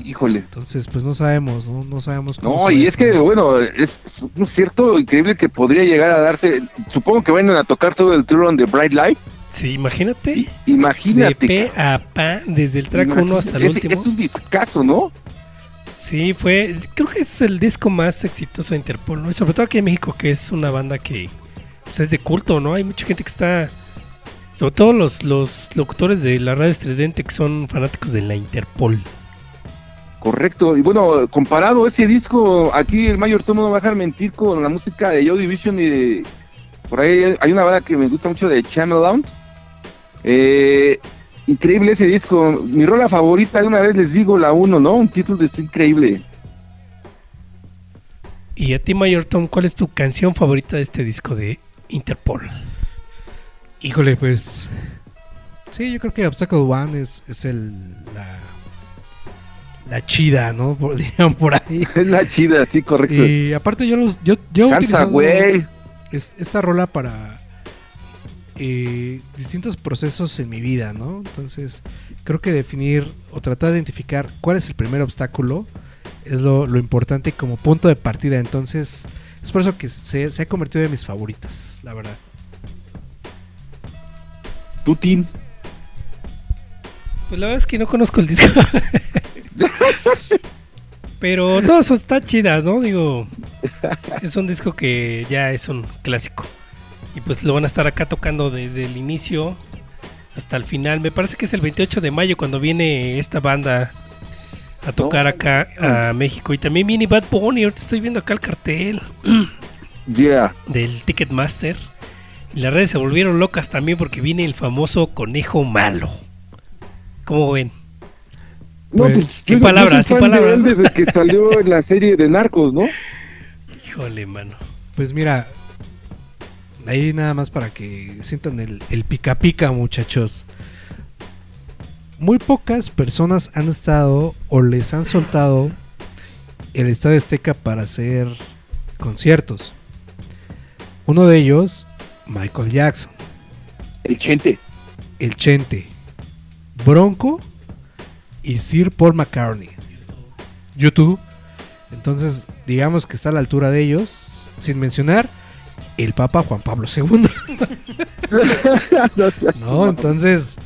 Híjole. Entonces, pues no sabemos, ¿no? No sabemos cómo. No, y es que, bueno, es un cierto increíble que podría llegar a darse. Supongo que vayan a tocar todo el tour on the Bright Light. Sí, imagínate. De Imagínate. P a pa, desde el track 1 imagínate, hasta el es, último. Es un discazo, ¿no? Sí, fue. Creo que es el disco más exitoso de Interpol, ¿no? Y sobre todo aquí en México, que es una banda que pues, es de culto, ¿no? Hay mucha gente que está. Sobre todo los, los locutores de la radio estridente que son fanáticos de la Interpol. Correcto. Y bueno, comparado ese disco, aquí el Mayor Tomo no va a dejar mentir con la música de Joy Division y de. Por ahí hay una banda que me gusta mucho de Channel Down. Eh, increíble ese disco. Mi rola favorita, de una vez les digo, la 1, ¿no? Un título de esto increíble. Y a ti, Mayor Tom, ¿cuál es tu canción favorita de este disco de Interpol? Híjole, pues. Sí, yo creo que Obstacle One es, es el. La, la chida, ¿no? <laughs> Por, dirían por ahí. Es la chida, sí, correcto. Y aparte, yo los. Yo, yo Cansa, utilizado güey. es- esta rola para. eh, distintos procesos en mi vida, ¿no? Entonces, creo que definir o tratar de identificar cuál es el primer obstáculo es lo, lo importante como punto de partida. Entonces, Es por eso que se, se ha convertido en mis favoritas, la verdad. ¿Tu team? Pues la verdad es que no conozco el disco. <laughs> Pero todas están chidas, ¿no? Digo, es un disco que ya es un clásico. Y pues lo van a estar acá tocando desde el inicio hasta el final. Me parece que es el 28 de mayo cuando viene esta banda a tocar acá a México. Y también viene Bad Bunny. Ahorita estoy viendo acá el cartel Yeah. del Ticketmaster. Y las redes se volvieron locas también porque viene el famoso conejo malo. ¿Cómo ven? No, Pues, pues, sin palabras, sin de palabras. Desde que salió en la serie de Narcos, ¿no? <laughs> Híjole, mano. Pues mira, ahí nada más para que sientan el, el pica pica, muchachos. Muy pocas personas han estado o les han soltado el Estadio Azteca para hacer conciertos. Uno de ellos, Michael Jackson, El Chente. el Chente, Bronco y Sir Paul McCartney. YouTube. Entonces, digamos que está a la altura de ellos, sin mencionar el Papa Juan Pablo II. <laughs> no, entonces,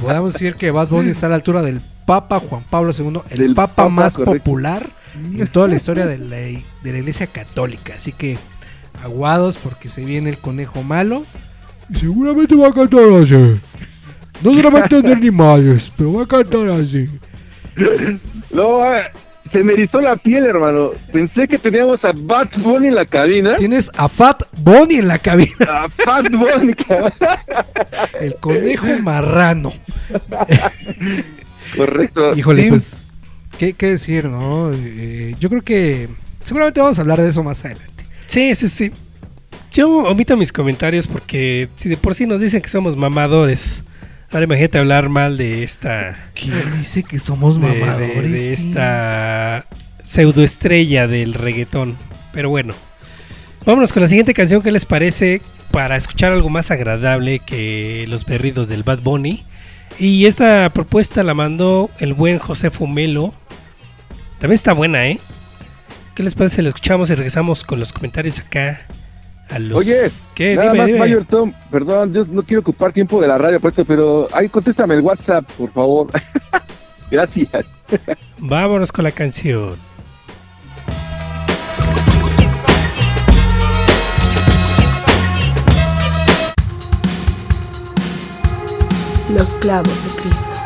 podemos decir que Bad Bunny está a la altura del Papa Juan Pablo II, el Del Papa, Papa, más correcto. popular en toda la historia de la, de la Iglesia Católica. Así que, aguados porque se viene el conejo malo. Y seguramente va a cantar así. No se la va a entender ni madres, pero va a cantar así. No, eh, se me erizó la piel, hermano. Pensé que teníamos a Bad Bunny en la cabina. Tienes a Fat Bunny en la cabina, A Fat Bunny, cabrón. <laughs> el conejo marrano. Correcto. Híjole, Sí, pues, ¿qué, qué decir, no? Eh, yo creo que seguramente vamos a hablar de eso más adelante. Sí, sí, sí. Yo omito mis comentarios porque si de por sí nos dicen que somos mamadores, ahora imagínate hablar mal de esta ¿Quién dice que somos de, mamadores? de esta pseudoestrella del reggaetón. Pero bueno, vámonos con la siguiente canción. ¿Qué les parece para escuchar algo más agradable que los berridos del Bad Bunny? Y esta propuesta la mandó el buen José Fumelo. También está buena, ¿eh? ¿Qué les parece? si La escuchamos y regresamos con los comentarios acá. A los... Oye, ¿qué? nada Dime, más, dime. Mayor Tom, perdón, yo no quiero ocupar tiempo de la radio, puesto, pero ahí contéstame el WhatsApp, por favor. <laughs> Gracias. <laughs> Vámonos con la canción. Los clavos de Cristo.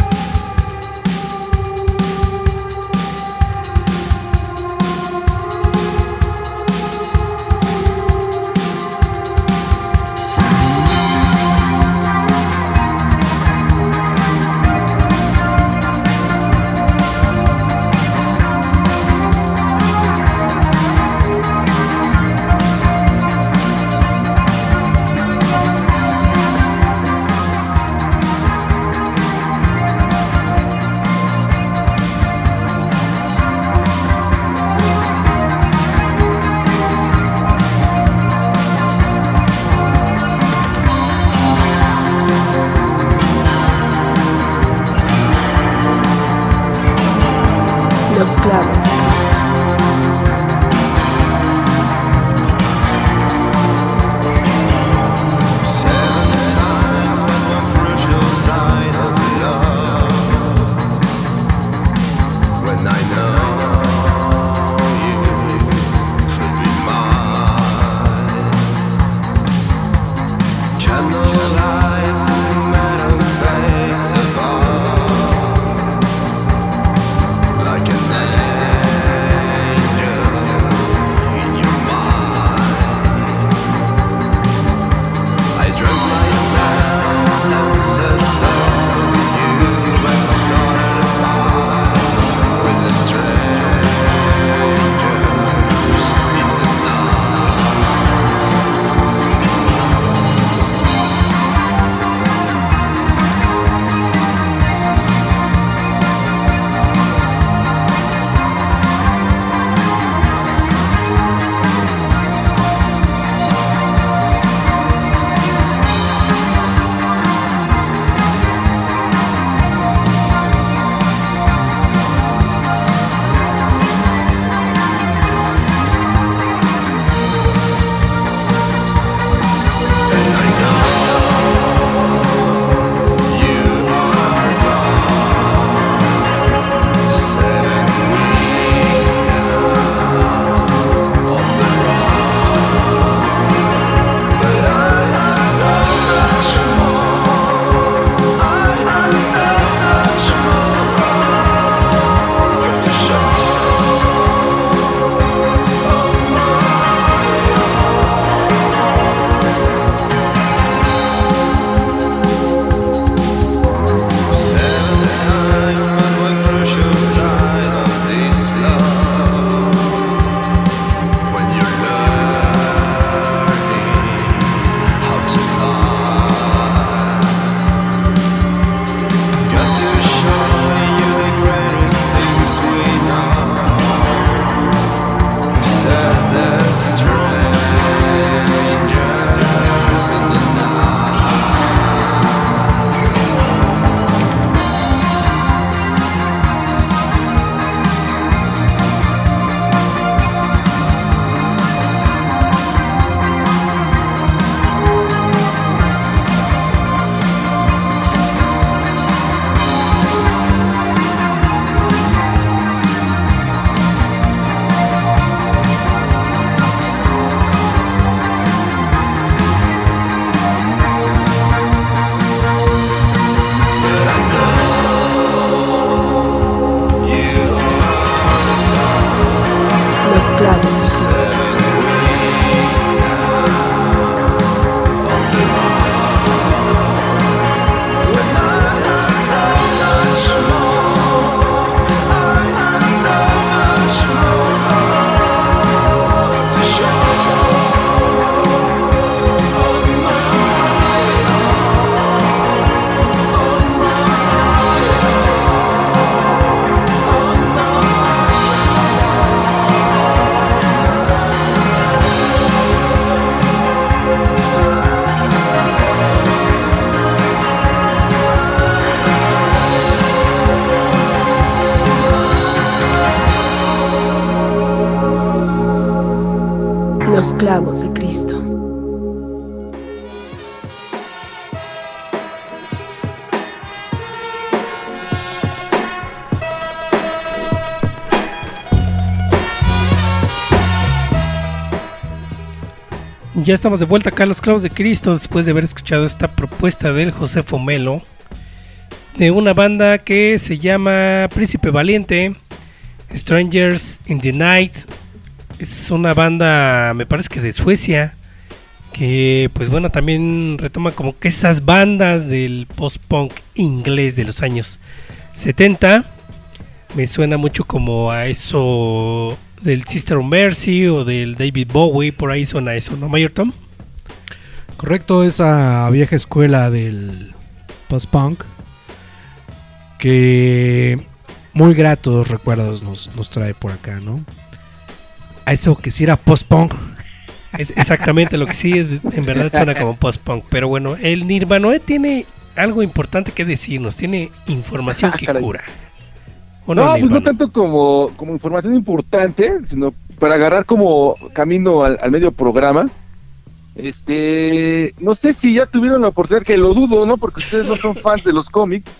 Los clavos de Cristo. Ya estamos de vuelta acá a los clavos de Cristo después de haber escuchado esta propuesta del Josefo Melo de una banda que se llama Príncipe Valiente, Strangers in the Night. Es una banda, me parece que de Suecia, que pues bueno, también retoma como que esas bandas del post-punk inglés de los años 70. Me suena mucho como a eso del Sister of Mercy o del David Bowie, por ahí suena eso, ¿no, Mayor Tom? Correcto, esa vieja escuela del post-punk que muy gratos recuerdos nos, nos trae por acá, ¿no? A eso que sí era post-punk. Es exactamente lo que sí, en verdad suena como post-punk. Pero bueno, el Nirvanoe tiene algo importante que decirnos, tiene información que Caray. cura. ¿O No, pues no tanto como, como información importante, sino para agarrar como camino al, al medio programa. Este, no sé si ya tuvieron la oportunidad, que lo dudo, ¿no? Porque ustedes no son fans de los cómics.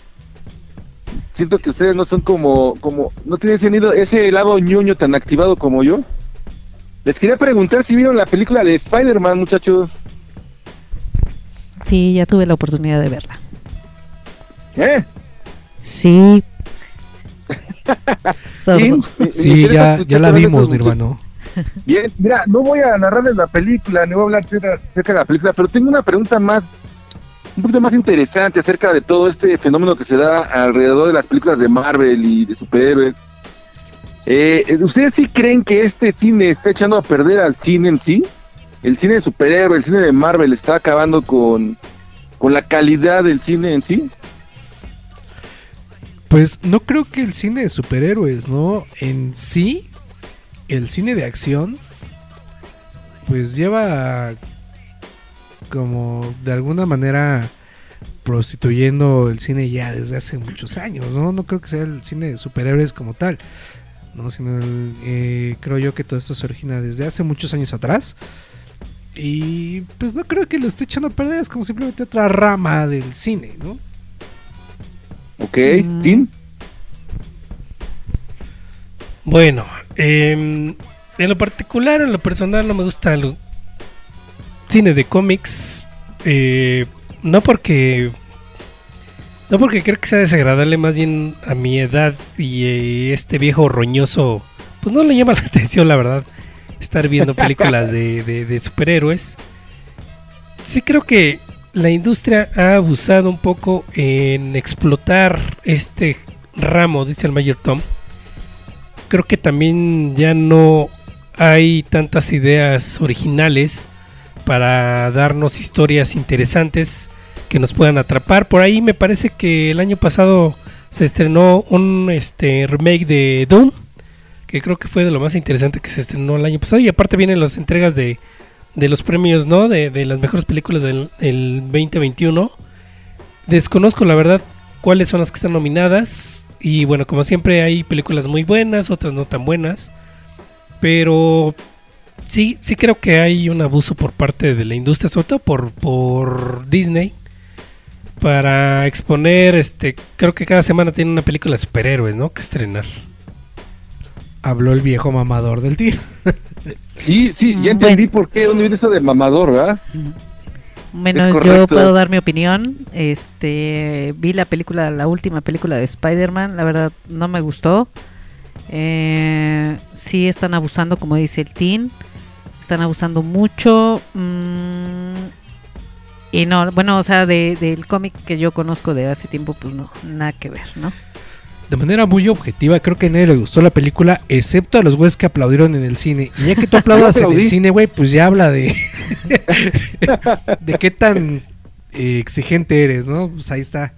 Siento que ustedes no son como, como, no tienen ese, ese lado ñoño tan activado como yo. Les quería preguntar si vieron la película de Spider-Man, muchachos. Sí, ya tuve la oportunidad de verla. ¿Eh? Sí. <laughs> Sí, Sí, ya, ya la vimos, esas Nirvano. Bien, mira, no voy a narrarles la película, ni voy a hablar acerca de la película, pero tengo una pregunta más, un poquito más interesante acerca de todo este fenómeno que se da alrededor de las películas de Marvel y de superhéroes. Eh, ¿Ustedes sí creen que este cine está echando a perder al cine en sí? El cine de superhéroes, el cine de Marvel está acabando con, con la calidad del cine en sí. Pues no creo que el cine de superhéroes, ¿no? En sí, el cine de acción, pues lleva como de alguna manera prostituyendo el cine ya desde hace muchos años, ¿no? No creo que sea el cine de superhéroes como tal, ¿no? Sino el, eh, creo yo que todo esto se origina desde hace muchos años atrás. Y pues no creo que lo esté echando a perder, es como simplemente otra rama del cine, ¿no? ¿Ok? Mm. ¿Tim? Bueno, em, en lo particular, en lo personal, no me gusta el cine de cómics. eh, no porque. No porque creo que sea desagradable, más bien a mi edad y eh, este viejo roñoso, pues no le llama <laughs> la atención, la verdad, estar viendo películas de, de- de superhéroes. Sí creo que la industria ha abusado un poco en explotar este ramo, dice el Mayor Tom creo que también ya no hay tantas ideas originales para darnos historias interesantes que nos puedan atrapar. Por ahí me parece que el año pasado se estrenó un este remake de Doom, que creo que fue de lo más interesante que se estrenó el año pasado. Y aparte vienen las entregas de, de los premios, ¿no? De, de las mejores películas del, del 2021. Desconozco la verdad cuáles son las que están nominadas. Y bueno, como siempre hay películas muy buenas, otras no tan buenas. Pero sí, sí creo que hay un abuso por parte de la industria, sobre todo por, por Disney. Para exponer, este, creo que cada semana tiene una película de superhéroes, ¿no? Que estrenar. Habló el viejo mamador del tío. Sí, sí, Mm, ya entendí por qué, dónde viene eso de mamador, ¿verdad? Bueno, Es yo puedo dar mi opinión. Este, vi la película, la última película de Spider-Man, la verdad no me gustó. Eh, sí están abusando, como dice el Teen, están abusando mucho. mm, y no, bueno, o sea, de- del cómic que yo conozco de hace tiempo, pues no, nada que ver, ¿no? De manera muy objetiva, creo que a nadie le gustó la película, excepto a los güeyes que aplaudieron en el cine. Y ya que tú <laughs> aplaudas en el cine, güey, pues ya habla de. <laughs> <laughs> de qué tan eh, exigente eres, ¿no? Pues ahí está.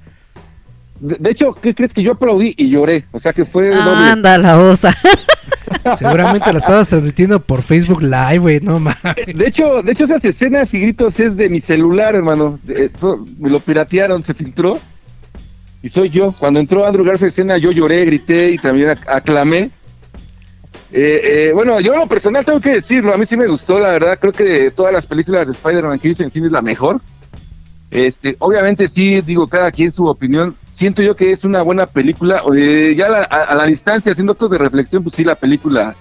De, de hecho, ¿qué crees que yo aplaudí y lloré? O sea que fue doble. Anda, la osa. <laughs> Seguramente la estabas transmitiendo por Facebook Live, güey, no mames. De hecho, de hecho esas escenas y gritos es de mi celular, hermano. Eso, me lo piratearon, se filtró. Y soy yo. Cuando entró Andrew Garfield escena, yo lloré, grité y también ac- aclamé. Eh, eh, bueno, yo en lo personal tengo que decirlo, a mí sí me gustó, la verdad, creo que de todas las películas de Spider-Man que he visto en cine es la mejor. Este, obviamente sí, digo, cada quien su opinión. Siento yo que es una buena película. eh, ya a, la distancia, haciendo actos de reflexión, pues sí, la película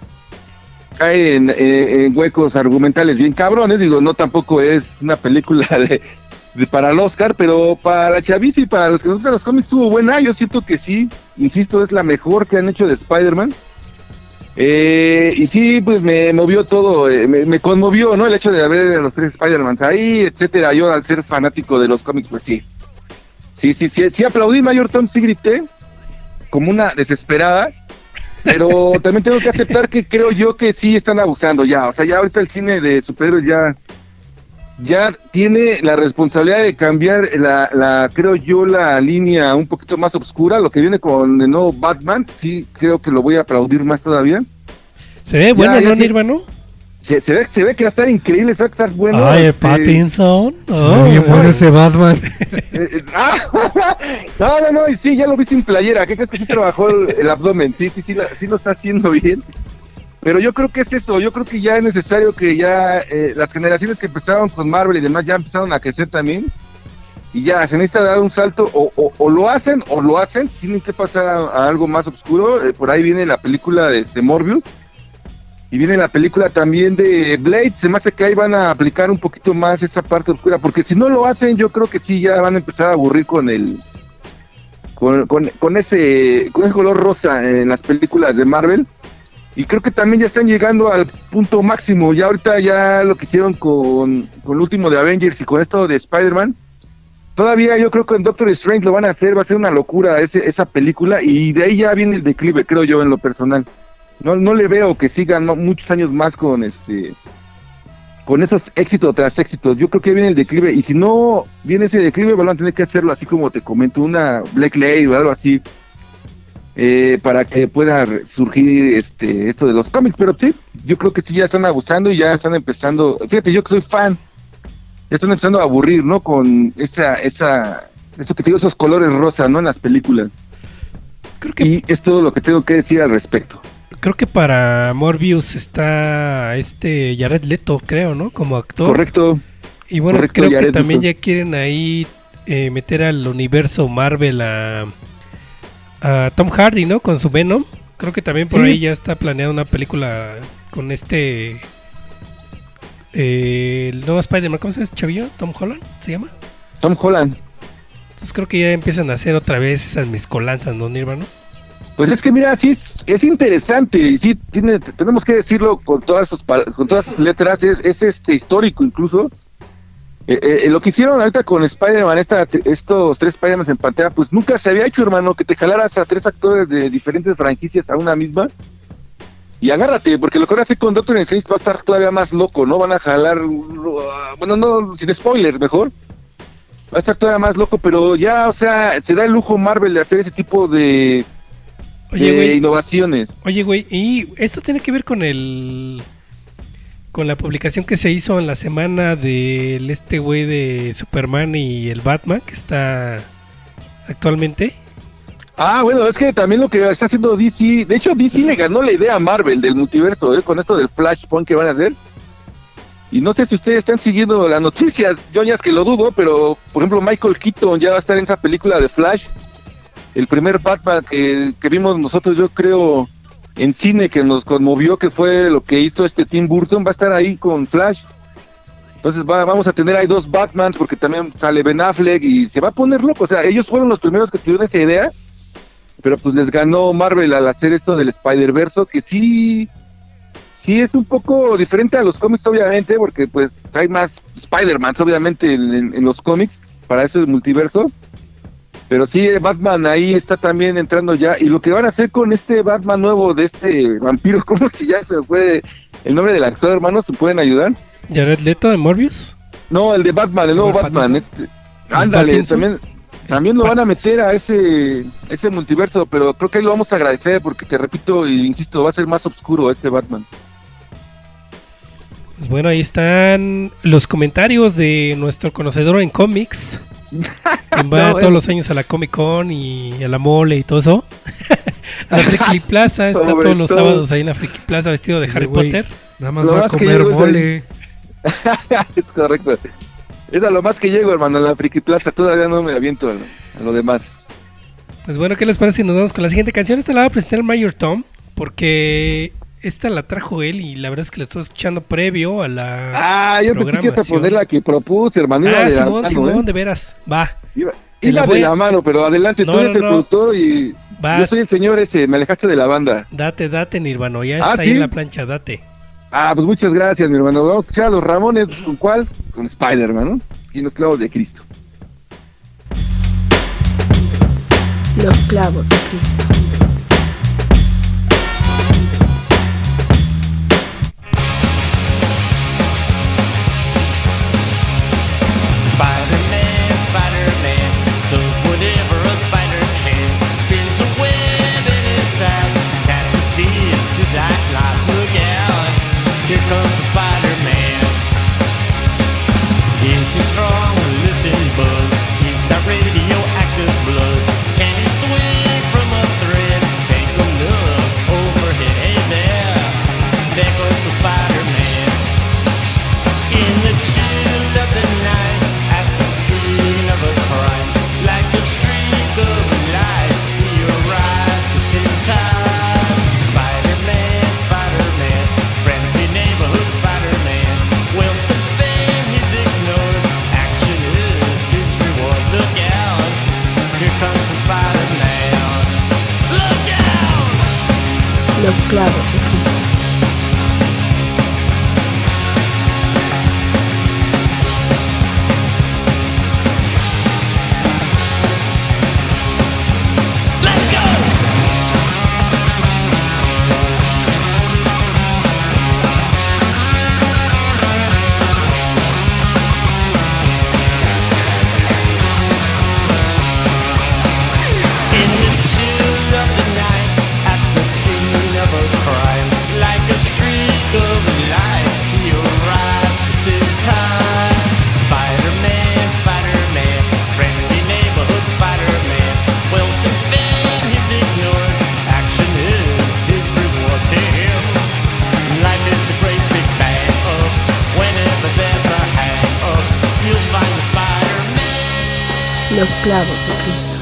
cae en, eh, en huecos argumentales bien cabrones. Digo, no tampoco es una película <laughs> de, para el Oscar, pero para la chaviza y para los que nos gustan los cómics estuvo buena. Yo siento que sí, insisto, es la mejor que han hecho de Spider-Man. Eh, y sí, pues me movió todo, me, conmovió, ¿no? El hecho de ver a los tres Spider-Mans ahí, etcétera. Yo, al ser fanático de los cómics, pues sí. Sí, sí, sí, sí aplaudí Mayor Tom, sí grité, como una desesperada. Pero <laughs> también tengo que aceptar que creo yo que sí están abusando ya. O sea, ya ahorita el cine de superhéroes ya, ya tiene la responsabilidad de cambiar la, la, creo yo, la línea un poquito más oscura. Lo que viene con el nuevo Batman, sí creo que lo voy a aplaudir más todavía. Se ve bueno, Ya, ya ¿no, Nirvana? Se, se ve, se ve que va a estar increíble, se va a estar bueno. Ay, este, Pattinson. Se ve bien Oh, bueno ese Batman. <laughs> eh, eh, ah, <laughs> no, no, no, y sí, ya lo vi sin playera. ¿Qué crees que sí trabajó el, el abdomen? Sí, sí, sí, la- sí lo está haciendo bien. Pero yo creo que es eso, yo creo que ya es necesario que ya eh, las generaciones que empezaron con Marvel y demás ya empezaron a crecer también. Y ya se necesita dar un salto, o, o- o lo hacen o lo hacen, tienen que pasar a, a algo más oscuro. Eh, por ahí viene la película de este Morbius. Y viene la película también de Blade. Se me hace que ahí van a aplicar un poquito más esa parte oscura. Porque si no lo hacen, yo creo que sí ya van a empezar a aburrir con el. Con, con, con ese, con ese color rosa en las películas de Marvel. Y creo que también ya están llegando al punto máximo. Ya ahorita ya lo que hicieron con, con el último de Avengers y con esto de Spider-Man. Todavía yo creo que en Doctor Strange lo van a hacer, va a ser una locura ese, esa película. Y de ahí ya viene el declive, creo yo, en lo personal. No, no le veo que sigan ¿no? muchos años más con este con esos éxitos tras éxitos. Yo creo que viene el declive. Y si no viene ese declive, van a tener que hacerlo así como te comento, una Black Lady o algo así. eh, para que pueda surgir este esto de los cómics. Pero sí, yo creo que sí ya están abusando y ya están empezando. Fíjate, yo que soy fan, ya están empezando a aburrir, ¿no? Con esa, esa, eso que te digo, esos colores rosa, ¿no? En las películas. Creo que Y es todo lo que tengo que decir al respecto. Creo que para Morbius está este Jared Leto, creo, ¿no? Como actor. Correcto. Y bueno, correcto, creo que también Leto. ya quieren ahí eh, meter al universo Marvel a, a Tom Hardy, ¿no? Con su Venom. Creo que también por Sí. ahí ya está planeada una película con este... eh, el nuevo Spider-Man, ¿cómo se llama chavillo? ¿Tom Holland se llama? Tom Holland. Entonces creo que ya empiezan a hacer otra vez esas mezcolanzas, ¿no, Nirvana? Pues es que mira, sí es, es interesante y sí tiene, tenemos que decirlo con todas sus con todas sus letras, es, es este histórico incluso. Eh, eh, lo que hicieron ahorita con Spider-Man, estos tres Spider-Man en pantalla, pues nunca se había hecho, hermano, que te jalaras a tres actores de diferentes franquicias a una misma. Y agárrate, porque lo que van a con Doctor Strange va a estar todavía más loco, ¿no? Van a jalar, uh, bueno, no, sin spoilers, mejor. Va a estar todavía más loco, pero ya, o sea, se da el lujo Marvel de hacer ese tipo de, Oye, de güey. innovaciones. Oye, güey, y esto tiene que ver con el. con la publicación que se hizo en la semana del este güey de Superman y el Batman, que está actualmente. Ah, bueno, es que también lo que está haciendo DC, de hecho DC le ganó la idea a Marvel del multiverso, ¿eh? con esto del Flashpoint que van a hacer. Y no sé si ustedes están siguiendo las noticias, yo ya es que lo dudo, pero por ejemplo Michael Keaton ya va a estar en esa película de Flash, el primer Batman que, que vimos nosotros, yo creo, en cine que nos conmovió, que fue lo que hizo este Tim Burton, va a estar ahí con Flash. Entonces va- vamos a tener ahí dos Batmans porque también sale Ben Affleck y se va a poner loco. O sea, ellos fueron los primeros que tuvieron esa idea, pero pues les ganó Marvel al hacer esto del Spider-Verse, que sí, sí es un poco diferente a los cómics, obviamente, porque pues hay más Spider-Man, obviamente, en, en- los cómics, para eso el multiverso. Pero sí, Batman ahí está también entrando ya. Y lo que van a hacer con este Batman nuevo de este vampiro, <laughs> ¿cómo se llama? Se fue el nombre del actor, hermano, ¿se pueden ayudar? Jared Leto de Morbius. No, el de Batman, el nuevo Batman. Este- ándale, Pattinson. también, también lo van a meter a ese, ese multiverso, pero creo que ahí lo vamos a agradecer porque te repito y insisto, va a ser más oscuro este Batman. Pues bueno, ahí están los comentarios de nuestro conocedor en cómics. Quien <laughs> va No, todos eh. los años a la Comic Con y a la mole y todo eso. <laughs> La Friki <laughs> Plaza está Sobre todos los todo. sábados ahí en la Friki Plaza vestido de Harry. Potter. Nada más Lo va a más comer mole. es correcto. Es a lo más que llego, hermano, en la Friki Plaza. Todavía no me aviento a lo, a lo demás. Pues bueno, ¿qué les parece si nos vamos con la siguiente canción? Esta la va a presentar el Mayor Tom, porque esta la trajo él y la verdad es que la estoy escuchando previo a la Ah, yo pensé que ibas a poner la que propuse, hermano. Ah, Simón, Simón, ¿eh? de veras. Va, Iba, la de la mano, pero adelante, No, tú eres no, el productor y vas. yo soy el señor ese, me alejaste de la banda. Date, date, Nirvano. Ya Ah, está ahí ¿sí? en la plancha, date. Ah, pues muchas gracias, mi hermano. Vamos a escuchar a los Ramones, ¿con cuál? Con Spider-Man, ¿no? Y los clavos de Cristo. Los clavos de Cristo. Los clavos Spider-Man. Los clavos de Cristo.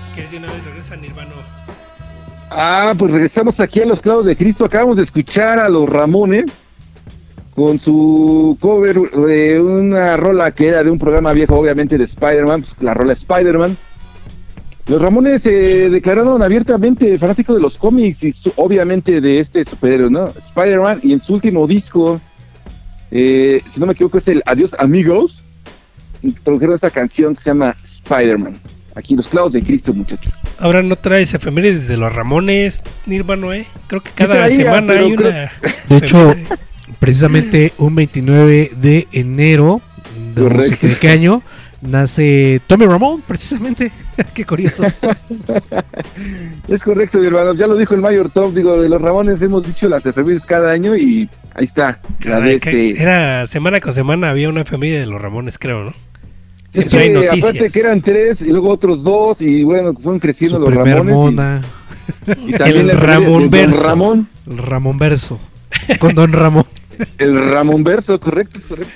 Si quieres de una vez regresa. Ah, pues regresamos aquí a los clavos de Cristo. Acabamos de escuchar a los Ramones con su cover de una rola que era de un programa viejo, obviamente de Spider-Man, pues, la rola Spider-Man. Los Ramones se declararon abiertamente fanáticos de los cómics y su- obviamente de este superhéroe, ¿no? Spider-Man, y en su último disco, eh, si no me equivoco, es el Adiós Amigos, introdujeron esta canción que se llama Spider-Man. Aquí los clavos de Cristo, muchachos. Ahora no traes efemérides de los Ramones, Nirvano, ¿eh? Creo que cada traía, semana hay creo- una. <laughs> De hecho, precisamente un 29 de enero, de no sé qué año, nace Tommy Ramón, precisamente. <laughs> qué curioso. <laughs> Es correcto, mi hermano. Ya lo dijo el Mayor Top. Digo, de los Ramones hemos dicho las efemérides cada año y ahí está. La Caray, de este. Era semana con semana había una efeméride de los Ramones, creo, ¿no? Es Siempre hay noticias. aparte que eran tres y luego otros dos y bueno, fueron creciendo Su los primer Ramones. y- mona, <laughs> Y, también El Ramón Verso. Ramón. el Ramón Verso, con Don Ramón. El Ramón Verso, correcto, es correcto.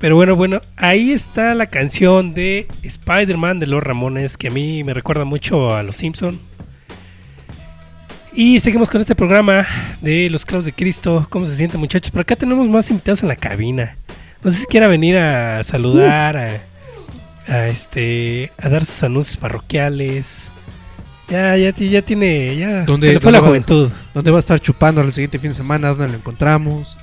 Pero bueno, bueno, ahí está la canción de Spider-Man de los Ramones, que a mí me recuerda mucho a Los Simpson. Y seguimos con este programa de Los Clavos de Cristo. ¿Cómo se sienten, muchachos? Por acá tenemos más invitados en la cabina. No sé si quiera venir a saludar, a, a, este, a dar sus anuncios parroquiales. Ya, ya, ya tiene, ya ¿Dónde- se le fue la va? juventud. ¿Dónde va a estar chupando el siguiente fin de semana? ¿Dónde lo encontramos?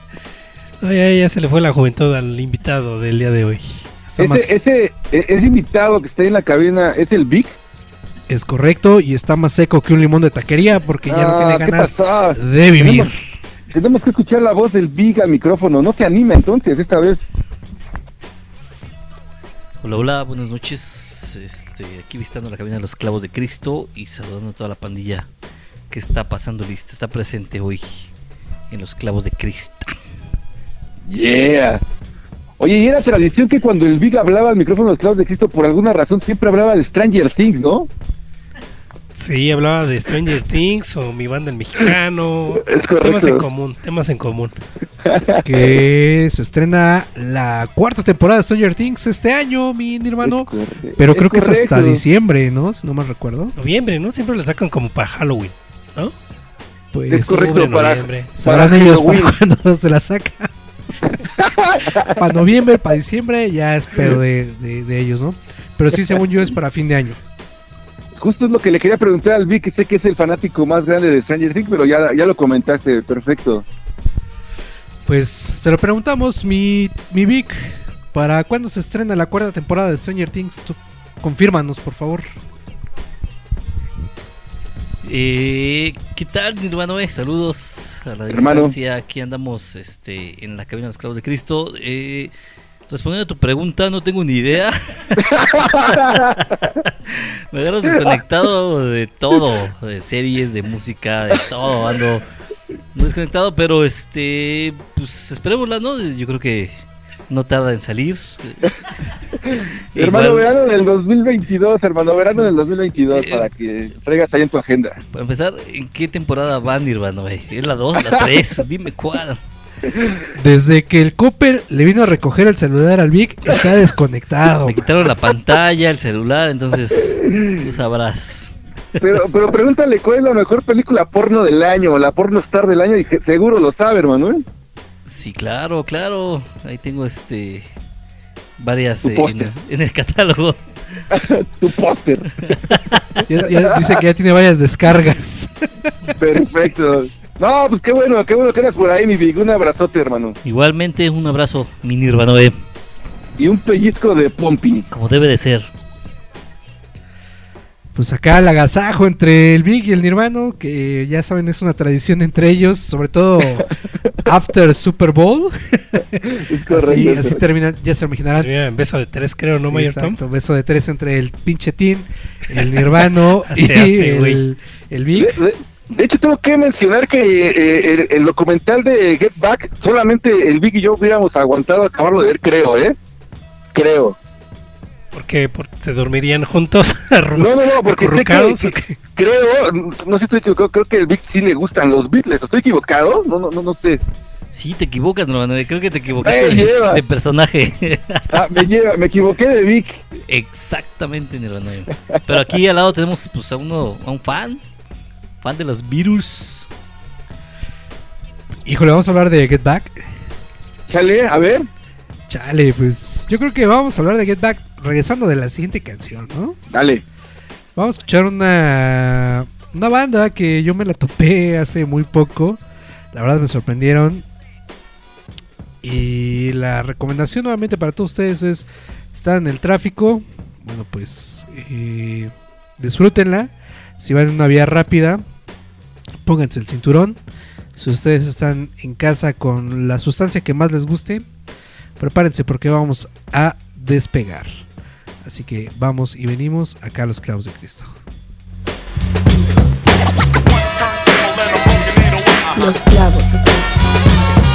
No, ya, ya se le fue la juventud al invitado del día de hoy. Está más- Ese, ese, e- invitado que está ahí en la cabina es el Vic. Es correcto y está más seco que un limón de taquería porque ya no Ah, tiene ¿qué ganas de vivir. Tenemos, tenemos que escuchar la voz del Vic al micrófono. No se anima entonces esta vez. Hola, hola, buenas noches. Este, aquí visitando la cabina de los clavos de Cristo y saludando a toda la pandilla que está pasando lista, está presente hoy en los clavos de Cristo. Yeah. Oye, y era tradición que cuando el Big hablaba al micrófono de los clavos de Cristo, por alguna razón siempre hablaba de Stranger Things, ¿no? Sí, hablaba de Stranger Things o mi banda el mexicano. <laughs> Es correcto. Temas en común, temas en común. <laughs> que se estrena la cuarta temporada de Stranger Things este año, mi hermano. Pero es creo que es hasta diciembre, ¿no? Si no mal recuerdo. Noviembre, ¿no? Siempre la sacan como para Halloween, ¿no? Pues Es correcto, para, noviembre. sabrán para ellos para cuándo <laughs> se la saca. <laughs> para noviembre, para diciembre, ya es pedo de, de- de ellos, ¿no? Pero sí, según yo, es para fin de año. Justo es lo que le quería preguntar al Vic, que sé que es el fanático más grande de Stranger Things, pero ya, ya lo comentaste, perfecto. Pues se lo preguntamos, mi, mi Vic, ¿para cuándo se estrena la cuarta temporada de Stranger Things? Tú, confírmanos, por favor. Eh, ¿Qué tal, Nirvana? Eh, Saludos a la Hermano. distancia. Aquí andamos este, en la cabina de los clavos de Cristo. Eh, respondiendo a tu pregunta, no tengo ni idea. <laughs> Me agarras desconectado de todo, de series, de música, de todo. Ando muy desconectado, pero este, pues esperémosla, ¿no? Yo creo que no tarda en salir. <laughs> hermano, Igual- verano del 2022, hermano, verano del 2022, para que traigas ahí en tu agenda. Para empezar, ¿en qué temporada van Nirvana? eh? ¿Es la 2, la 3? <laughs> Dime cuál. Desde que el Cooper le vino a recoger el celular al Vic, está desconectado. Me quitaron la pantalla, el celular, entonces tú sabrás. Pero, pero pregúntale cuál es la mejor película porno del año, o la porno star del año, y seguro lo sabe, hermano. ¿Eh? Sí, claro, claro. Ahí tengo este varias eh, en, en el catálogo. <laughs> tu póster. <laughs> Dice que ya tiene varias descargas. <laughs> Perfecto. No, pues qué bueno, qué bueno que eras por ahí, mi Vic. Un abrazote, hermano. Igualmente, un abrazo, mi Nirvanoe, Y un pellizco de Pompi. como debe de ser. Pues acá el agasajo entre el Big y el Nirvano, que ya saben es una tradición entre ellos, sobre todo <laughs> after Super Bowl. <laughs> Es correcto. Así, así correcto. termina, ya se imaginarán. Termina en beso de tres, creo, ¿no, Sí, Mayor Tom? exacto, beso de tres entre el pinche Tin, el Nirvano <laughs> y güey. el, el Big. De, de- de hecho, tengo que mencionar que eh, el, el documental de Get Back, solamente el Vic y yo hubiéramos aguantado acabarlo de ver, creo, ¿eh? Creo. Porque, porque se dormirían juntos. <laughs> No, no, no, porque sé que, que- creo, no sé si estoy equivocado, creo que el Vic sí le gustan los Beatles. ¿Estoy equivocado? No, no, no, no sé. Sí, te equivocas, Nirvanoe. Creo que te equivocaste Eh, de, lleva. de personaje. <laughs> Ah, me, lleva, me equivoqué de Vic. Exactamente, Nirvanoe. Pero aquí al lado tenemos pues, a uno, a un fan. Fan de los virus. Híjole, vamos a hablar de Get Back. Chale, a ver, Chale, pues yo creo que vamos a hablar de Get Back regresando de la siguiente canción, ¿no? dale. Vamos a escuchar una, una banda que yo me la topé hace muy poco. La verdad me sorprendieron. Y la recomendación nuevamente para todos ustedes es estar en el tráfico. Bueno, pues eh, disfrútenla. Si van en una vía rápida, pónganse el cinturón. Si ustedes están en casa con la sustancia que más les guste, prepárense porque vamos a despegar. Así que vamos y venimos acá a los clavos de Cristo. Los clavos de Cristo.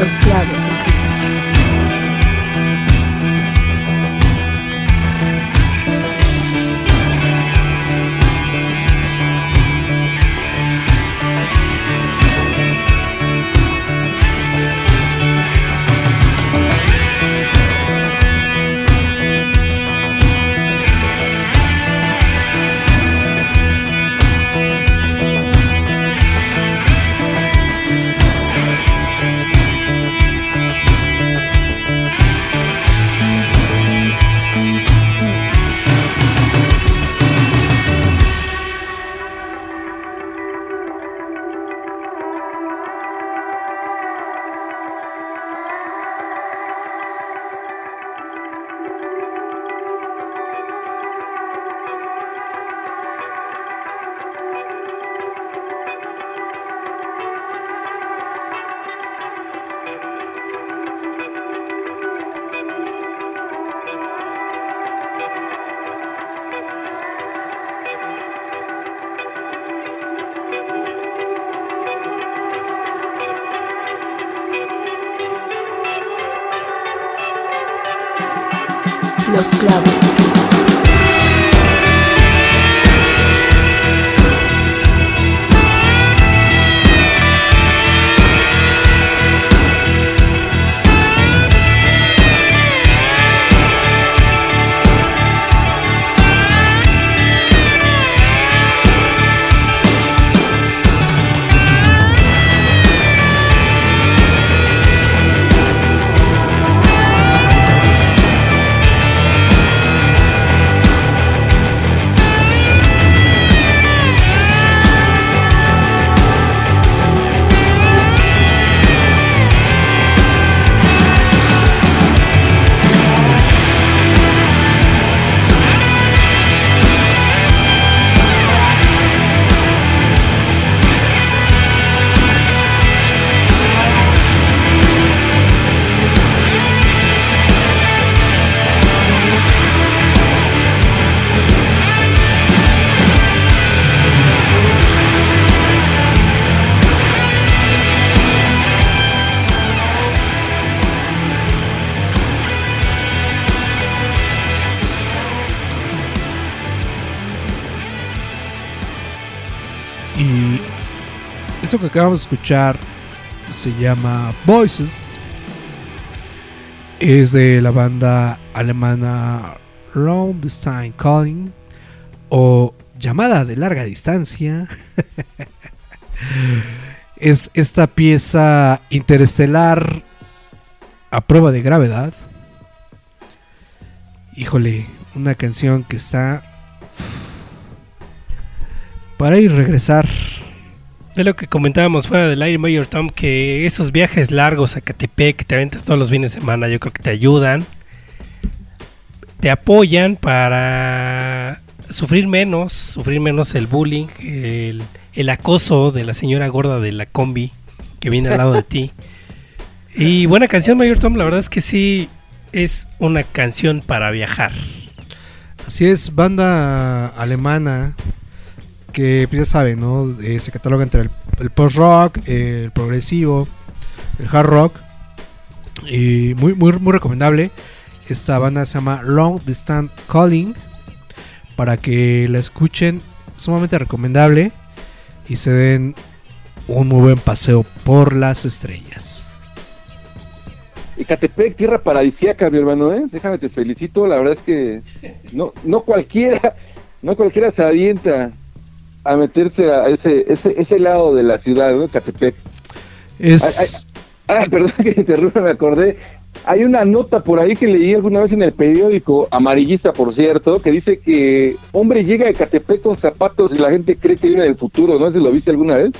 Los clavos de Cristo. Que acabamos de escuchar se llama Voices. Es de la banda alemana Round Stein Calling o Llamada de larga distancia. <laughs> es esta pieza interestelar a prueba de gravedad. Híjole, una canción que está para ir regresar. De lo que comentábamos fuera del aire, Mayor Tom, que esos viajes largos a Catepec que te aventas todos los fines de semana, yo creo que te ayudan, te apoyan para sufrir menos, sufrir menos el bullying, el, el acoso de la señora gorda de la combi que viene al lado de ti. Y buena canción, Mayor Tom, la verdad es que sí es una canción para viajar. Así es, banda alemana que pues, ya saben, ¿no? Eh, se cataloga entre el, post-rock, el progresivo, el hard rock. Y muy, muy, muy recomendable. Esta banda se llama Long Distance Calling. Para que la escuchen, sumamente recomendable. Y se den un muy buen paseo por las estrellas. Ecatepec, tierra paradisíaca, mi hermano, ¿eh? Déjame te felicito, la verdad es que no, no cualquiera, no cualquiera se avienta a meterse a ese, ese, ese lado de la ciudad, ¿no? Ecatepec. Es... Ay, ay, <laughs> perdón que te interrumpa, me acordé. Hay una nota por ahí que leí alguna vez en el periódico, amarillista por cierto, que dice que hombre llega a Ecatepec con zapatos y la gente cree que viene del futuro, ¿no? ¿Se lo viste alguna vez?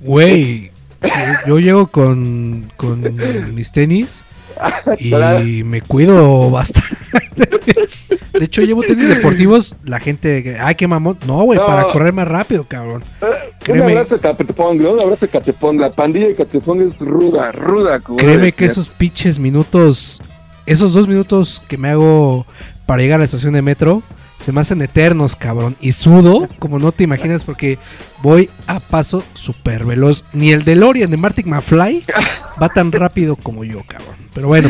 Güey, yo, yo llego con, con mis tenis <laughs> y Claro. me cuido bastante. <laughs> De hecho, llevo tenis deportivos. La gente, ay, qué mamón. No, güey, No. para correr más rápido, cabrón. Un Créeme, abrazo de Catepong, ¿no? Un abrazo de Catepong. La pandilla de Catepong es ruda, ruda. créeme que esos pinches minutos, esos dos minutos que me hago para llegar a la estación de metro, se me hacen eternos, cabrón. Y sudo, como no te imaginas, porque voy a paso súper veloz. Ni el DeLorean de Martin McFly <laughs> va tan rápido como yo, cabrón. Pero bueno,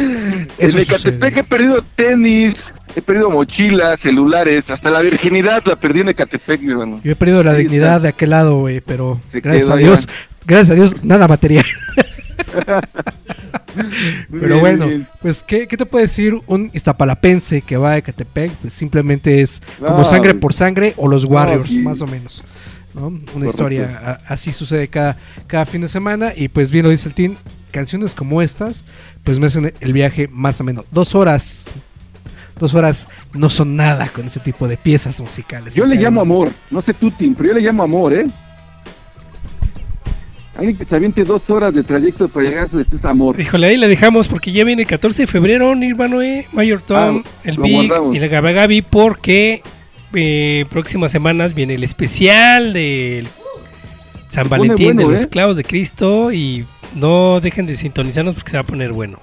eso En Ecatepec sucede. he perdido tenis, he perdido mochilas, celulares, hasta la virginidad la perdí en Ecatepec, mi hermano. Yo he perdido la Ahí dignidad está. de aquel lado, güey, pero Se gracias quedó a Dios, gracias a Dios, nada material. <laughs> <laughs> Pero bueno, pues ¿qué, ¿qué te puede decir un iztapalapense que va a Ecatepec? Pues simplemente es como No. sangre por sangre o los Warriors, más o menos. ¿no? Una Correcto. historia a- así sucede cada, cada fin de semana y pues bien lo dice el team, canciones como estas pues me hacen el viaje más o menos. Dos horas, dos horas no son nada con ese tipo de piezas musicales. Yo le llamo amor, no sé tú, Tim, pero yo le llamo amor, ¿eh? Alguien que se aviente dos horas de trayecto para llegar a su destino es amor. Híjole, ahí la dejamos porque ya viene el 14 de febrero, Nirvano, eh, Mayor Tom, Ah, el Big guardamos. y el Gabagabi, porque eh, próximas semanas viene el especial del San Valentín bueno, de los ¿eh? clavos de Cristo y no dejen de sintonizarnos porque se va a poner bueno.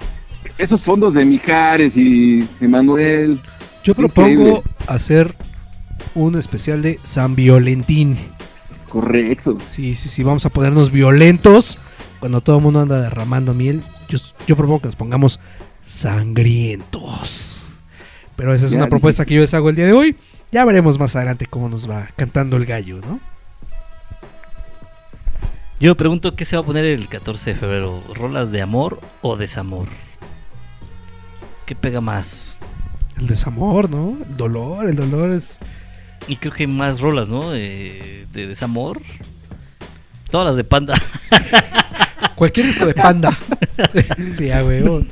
Esos fondos de Mijares y Emanuel. Yo propongo increíble. hacer un especial de San Violentín. Correcto. Sí, sí, sí, vamos a ponernos violentos cuando todo el mundo anda derramando miel. Yo, yo propongo que nos pongamos sangrientos. Pero esa es Ya una dije. propuesta que yo les hago el día de hoy. Ya veremos más adelante cómo nos va cantando el gallo, ¿no? Yo me pregunto qué se va a poner el 14 de febrero, rolas de amor o desamor. ¿Qué pega más? El desamor, ¿no? El dolor, el dolor es... Y creo que hay más rolas, ¿no? Eh, de desamor. Todas las de Panda. <laughs> Cualquier disco de panda. <laughs> sí, a huevo.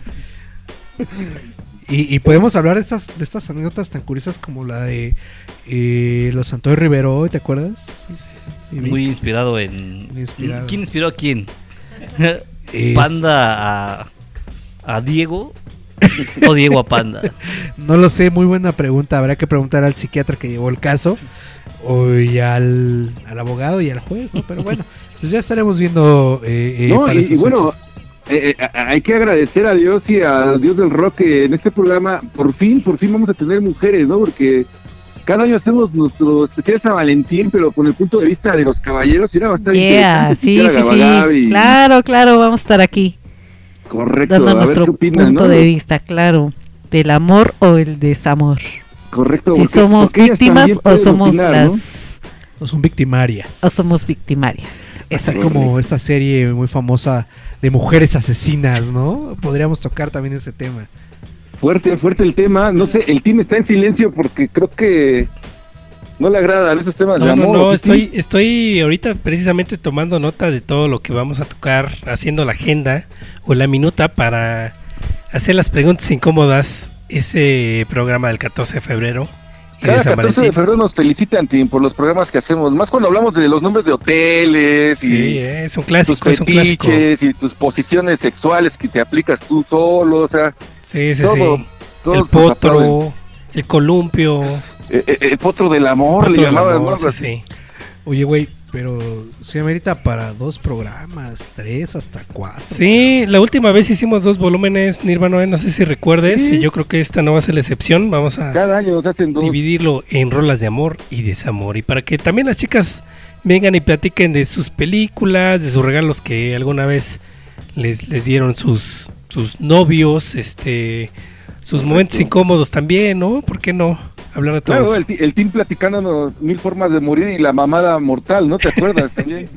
Y, y podemos hablar de estas, de estas anécdotas tan curiosas como la de eh, los Santos Rivero, ¿te acuerdas? Muy inspirado en. Muy inspirado. ¿Quién inspiró a quién? Es- ¿Panda a, a Diego? <laughs> ¿O Diego a Panda? No lo sé, muy buena pregunta. Habrá que preguntar al psiquiatra que llevó el caso o y al, al abogado y al juez, ¿no? Pero bueno, pues ya estaremos viendo. eh, eh, No, para y, esas y bueno, eh, eh, hay que agradecer a Dios y al Dios del rock que en este programa por fin, por fin vamos a tener mujeres, ¿no? Porque cada año hacemos nuestro especial San Valentín, pero con el punto de vista de los caballeros y era bastante Yeah, interesante. sí, sí, a sí. Claro, claro, vamos a estar aquí Correcto, dando a ver nuestro qué opinan, punto ¿no? de vista, claro, del amor o el desamor. Correcto. Si porque- somos porque víctimas o somos opinar, las ¿no? O son victimarias. o somos victimarias. Así como esta serie muy famosa de mujeres asesinas, ¿no? Podríamos tocar también ese tema. Fuerte, fuerte el tema. No sé, el team está en silencio porque creo que no le agradan esos temas de No, no, amor. no, ¿sí, estoy, estoy ahorita precisamente tomando nota de todo lo que vamos a tocar, haciendo la agenda o la minuta para hacer las preguntas incómodas ese programa del 14 de febrero de Cada San 14 de febrero nos felicitan, Tim, por los programas que hacemos. Más cuando hablamos de los nombres de hoteles y Sí, eh, es un tus clásico, clásico. fetiches y tus posiciones sexuales que te aplicas tú solo, o sea, Sí, sí, todo, sí. todos El potro, el columpio. Eh, eh, el potro del amor, potro le del llamaban, amor, ¿no? Sí, así. sí. Oye, güey, pero se amerita para dos programas, tres hasta cuatro. Sí, la última vez hicimos dos volúmenes, Nirvana, no sé si recuerdes, Sí. y yo creo que esta no va a ser la excepción. Vamos a Cada año nos hacen dos. dividirlo en rolas de amor y desamor. Y para que también las chicas vengan y platiquen de sus películas, de sus regalos que alguna vez les, les dieron sus, sus novios, este sus momentos incómodos también, ¿no? ¿Por qué no? Hablar de todos. Claro, el, ti- el team platicándonos mil formas de morir y la mamada mortal, ¿no te acuerdas? <laughs> También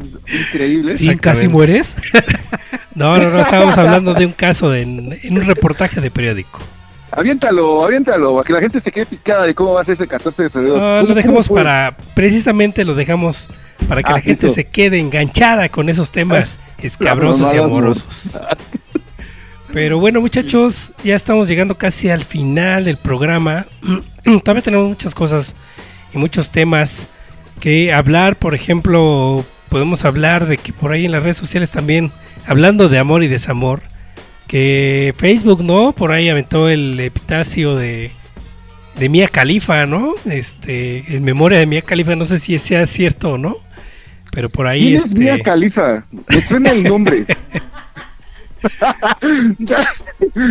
increíble. ¿Y casi mueres? <laughs> No, no, no, estábamos hablando de un caso de- en, en un reportaje de periódico. Aviéntalo, aviéntalo, para que la gente se quede picada de cómo va a ser ese 14 de febrero. No, ¿Cómo- Ah, lo dejamos para, precisamente lo dejamos para que Ah, la gente listo. se quede enganchada con esos temas <laughs> escabrosos y amorosos. Pero bueno, muchachos, ya estamos llegando casi al final del programa. <clears throat> Todavía tenemos muchas cosas y muchos temas que hablar. Por ejemplo, podemos hablar de que por ahí en las redes sociales también, hablando de amor y desamor, que Facebook, ¿no? Por ahí aventó el epitacio de, de Mia Khalifa, ¿no? Este, en memoria de Mia Khalifa, no sé si sea cierto o no, pero por ahí ¿Quién es este Mia Khalifa? Me suena el nombre. <laughs> <laughs>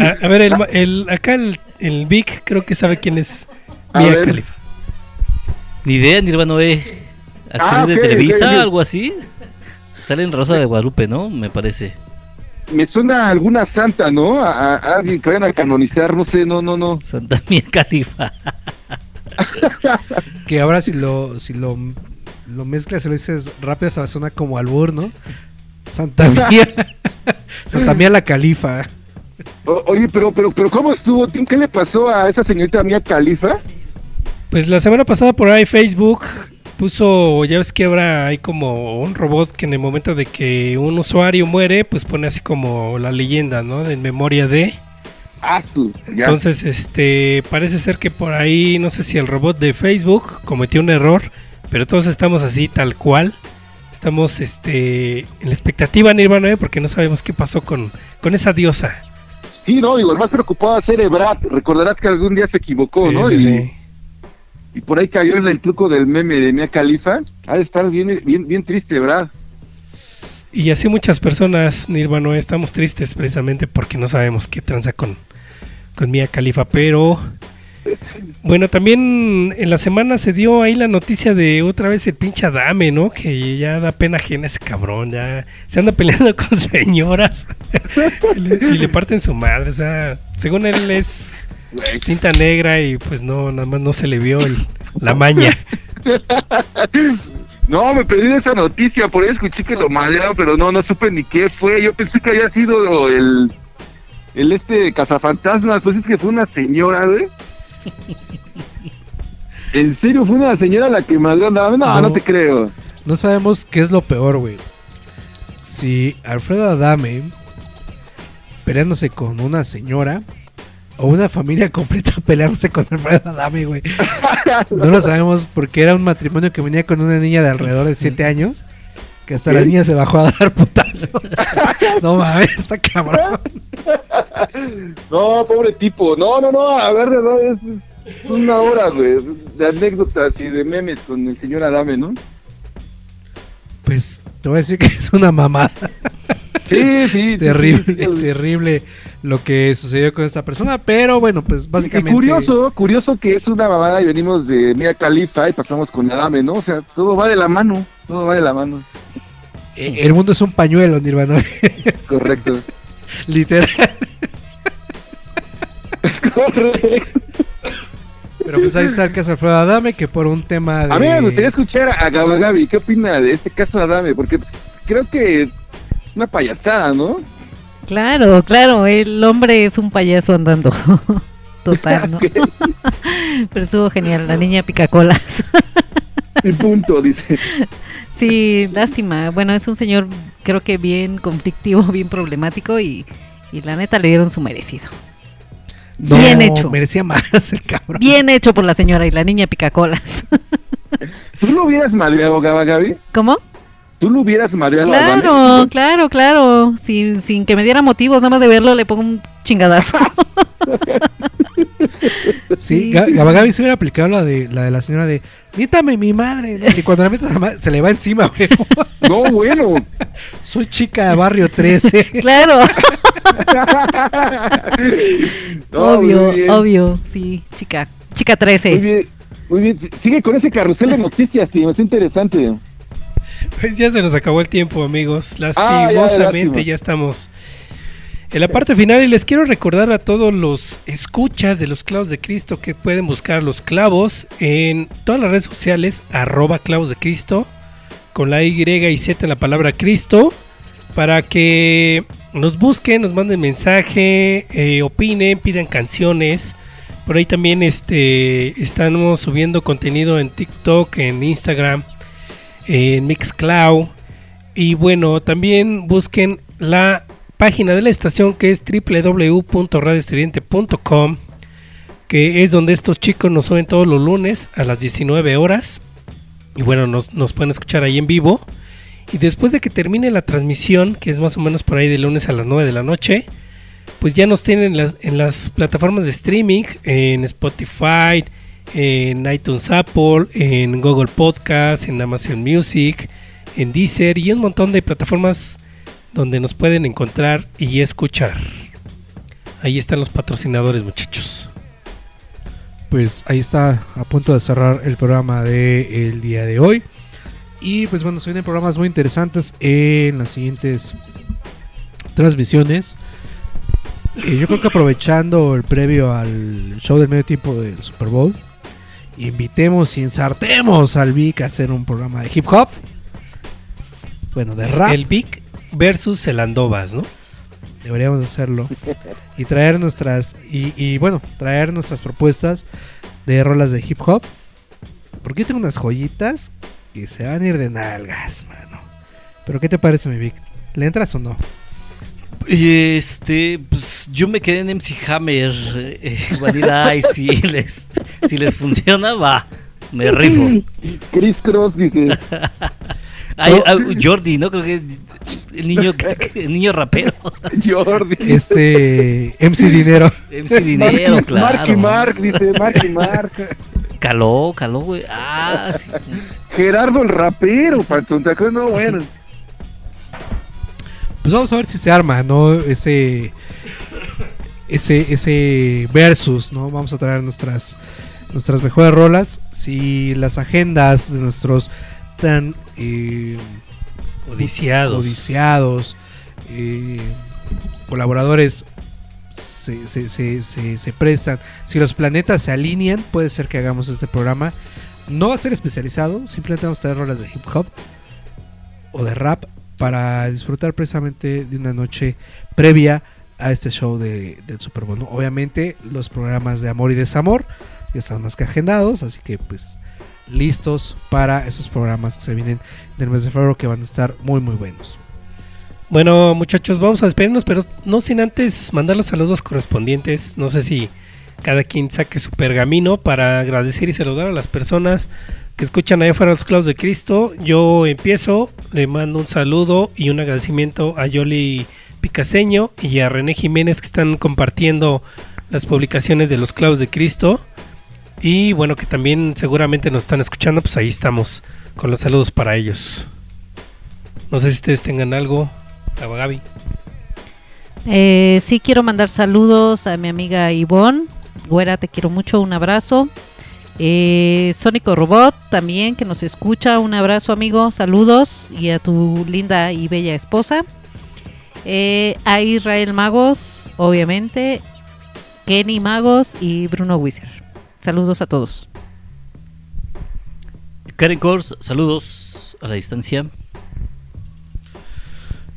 A, a ver, el, ma- el- acá el, el Vic creo que sabe quién es Mia. Khalifa. Ni idea, Nirvana E. Actriz Ah, de ok, Televisa, ok, ok. algo así. Sale en Rosa de Guadalupe, ¿no? Me parece. Me suena a alguna santa, ¿no? A, a- a alguien que vayan a canonizar, no sé, no, no, no. Santa <laughs> Mia Khalifa. <laughs> Que ahora si lo, si lo, lo mezclas y lo dices rápido, se suena como albur, ¿no? Santa Mía. Santa Mía la Califa. O- oye, pero, pero, pero, ¿cómo estuvo, Tim? ¿Qué le pasó a esa señorita Mia Khalifa? Pues la semana pasada por ahí Facebook puso, ya ves que ahora hay como un robot que en el momento de que un usuario muere, pues pone así como la leyenda, ¿no? De en memoria de. Ah, su, ya. Entonces, este, parece ser que por ahí, no sé si el robot de Facebook cometió un error, pero todos estamos así tal cual. Estamos, este, en la expectativa, Nirvana, ¿eh? porque no sabemos qué pasó con, con esa diosa. Sí, no, digo, el más preocupado era Ebrat. Recordarás que algún día se equivocó, Sí, ¿no? sí, y, sí. y por ahí cayó en el truco del meme de Mia Khalifa. Ha de estar bien, bien, bien triste, Brad. Y así muchas personas, Nirvana, estamos tristes precisamente porque no sabemos qué tranza con, con Mia Khalifa. Pero bueno, también en la semana se dio ahí la noticia de otra vez el pinche Adame, ¿no? Que ya da pena ajena ese cabrón, ya se anda peleando <laughs> con señoras y, le, parten su madre. O sea, según él es cinta negra y pues no, nada más no se le vio el- la maña. <laughs> No, me perdí esa noticia, por ahí escuché que lo madrearon, pero no, no supe ni qué fue. Yo pensé que había sido el, el este cazafantasmas, pues es que fue una señora, güey. ¿En serio fue una señora la que madrearon? No, no, no te creo. No sabemos qué es lo peor, güey. Si Alfredo Adame peleándose con una señora o una familia <laughs> completa peleándose con Alfredo Adame, güey. No lo sabemos porque era un matrimonio que venía con una niña de alrededor de 7 años. Que hasta la niña se bajó a dar <laughs> putazos. no mames, está cabrón. <laughs> No, pobre tipo. No, no, no, a ver, no, es, es una hora, güey, de anécdotas y de memes con el señor Adame, ¿no? Pues te voy a decir que <laughs> es una mamada. Sí, sí. terrible, sí, sí, sí. terrible lo que sucedió con esta persona. Pero bueno, pues Y básicamente. curioso, curioso que es una mamada y venimos de Mia Khalifa y pasamos con Adame, ¿no? O sea, todo va de la mano, todo va de la mano. eh, El mundo es un pañuelo, Nirvana. Correcto. <laughs> Literal. Correcto. Pero pues ahí está el caso de Alfredo Adame, que por un tema de. A mí me gustaría escuchar a Gabagabi, ¿qué opina de este caso Adame? Porque pues, creo que es una payasada, ¿no? Claro, claro, el hombre es un payaso andando. <laughs> Total, ¿no? <laughs> Pero estuvo genial, la niña picacolas. Y punto, dice. <laughs> Sí, lástima. Bueno, es un señor creo que bien conflictivo, <laughs> bien problemático y, y la neta le dieron su merecido. No, Bien hecho. Merecía más el cabrón. Bien hecho por la señora y la niña picacolas. <laughs> ¿Tú lo hubieras madreado, Gaby? ¿Cómo? ¿Tú lo hubieras madreado a Claro, claro, claro. Sin, sin que me diera motivos, nada más de verlo le pongo un chingadazo. <laughs> Sí, Gaby se hubiera aplicado la de la de la señora de mítame mi madre. ¿no? Y cuando la metas a la madre, se le va encima, güey. <laughs> No, bueno. Soy chica de barrio 13. <laughs> claro. No, obvio, obvio. Sí, chica. Chica 13. Muy bien, muy bien. Sigue con ese carrusel de noticias, tío. Está interesante. Pues ya se nos acabó el tiempo, amigos. Ah, ya, Lastimosamente ya estamos en la parte final y les quiero recordar a todos los escuchas de los clavos de Cristo que pueden buscar los clavos en todas las redes sociales, arroba clavos de Cristo, con la Y y Z en la palabra Cristo, para que nos busquen, nos manden mensaje, eh, opinen, pidan canciones. Por ahí también este, estamos subiendo contenido en TikTok, en Instagram, en Mixcloud. Y bueno, también busquen la página de la estación que es www.radioestridente.com, que es donde estos chicos nos suben todos los lunes a las 19 horas. Y bueno, nos, nos pueden escuchar ahí en vivo. Y después de que termine la transmisión, que es más o menos por ahí de lunes a las 9 de la noche, pues ya nos tienen en las, en las plataformas de streaming, en Spotify, en iTunes Apple, en Google Podcast, en Amazon Music, en Deezer y un montón de plataformas donde nos pueden encontrar y escuchar. Ahí están los patrocinadores, muchachos. Pues ahí está a punto de cerrar el programa del el día de hoy. Y pues bueno, se vienen programas muy interesantes en las siguientes transmisiones. Eh, yo creo que aprovechando el previo al show del medio tiempo del Super Bowl, invitemos y ensartemos al Vic a hacer un programa de hip hop. Bueno, de rap. El Vic versus el Andovas, ¿no? Deberíamos hacerlo. <laughs> Y traer nuestras. Y, y, bueno, traer nuestras propuestas de rolas de hip hop. Porque yo tengo unas joyitas que se van a ir de nalgas, mano. Pero ¿qué te parece, mi Vic? ¿Le entras o no? Y este, pues yo me quedé en MC Hammer, eh, Vanilla <laughs> Ice, si les, si les funciona, va, me rifo. Chris Cross dice. <laughs> Ay, ah, Jordi, ¿no? Creo que el niño, <laughs> el niño rapero. Jordi. Este. MC Dinero. MC Dinero, claro. Marky Mark, dice Marky Mark. Caló, caló, güey. Ah, sí. Gerardo el rapero, Pantón, ¿te acuerdas? No, bueno. Pues vamos a ver si se arma, ¿no? Ese. Ese, ese versus, ¿no? Vamos a traer nuestras nuestras mejores rolas. Si las agendas de nuestros tan eh, Codiciados. codiciados, eh, colaboradores se, se- prestan. Si los planetas se alinean, puede ser que hagamos este programa. No va a ser especializado, simplemente vamos a traer rolas de hip hop o de rap para disfrutar precisamente de una noche previa a este show de, del Super Bowl. Obviamente los programas de amor y desamor ya están más que agendados, así que pues listos para esos programas que se vienen del mes de febrero que van a estar muy muy buenos. Bueno, muchachos, vamos a despedirnos, pero no sin antes mandar los saludos correspondientes. No sé si cada quien saque su pergamino para agradecer y saludar a las personas que escuchan allá afuera los clavos de Cristo. Yo empiezo, le mando un saludo y un agradecimiento a Yoli Picaseño y a René Jiménez que están compartiendo las publicaciones de los clavos de Cristo. Y bueno, que también seguramente nos están escuchando, pues ahí estamos con los saludos para ellos. No sé si ustedes tengan algo. A Gaby. Eh, sí quiero mandar saludos a mi amiga Ivonne. Güera, te quiero mucho, un abrazo. Eh, Sónico Robot también que nos escucha, un abrazo amigo, saludos y a tu linda y bella esposa. Eh, a Israel Magos, obviamente, Kenny Magos y Bruno Wieser. Saludos a todos. Karen Kors, saludos a la distancia.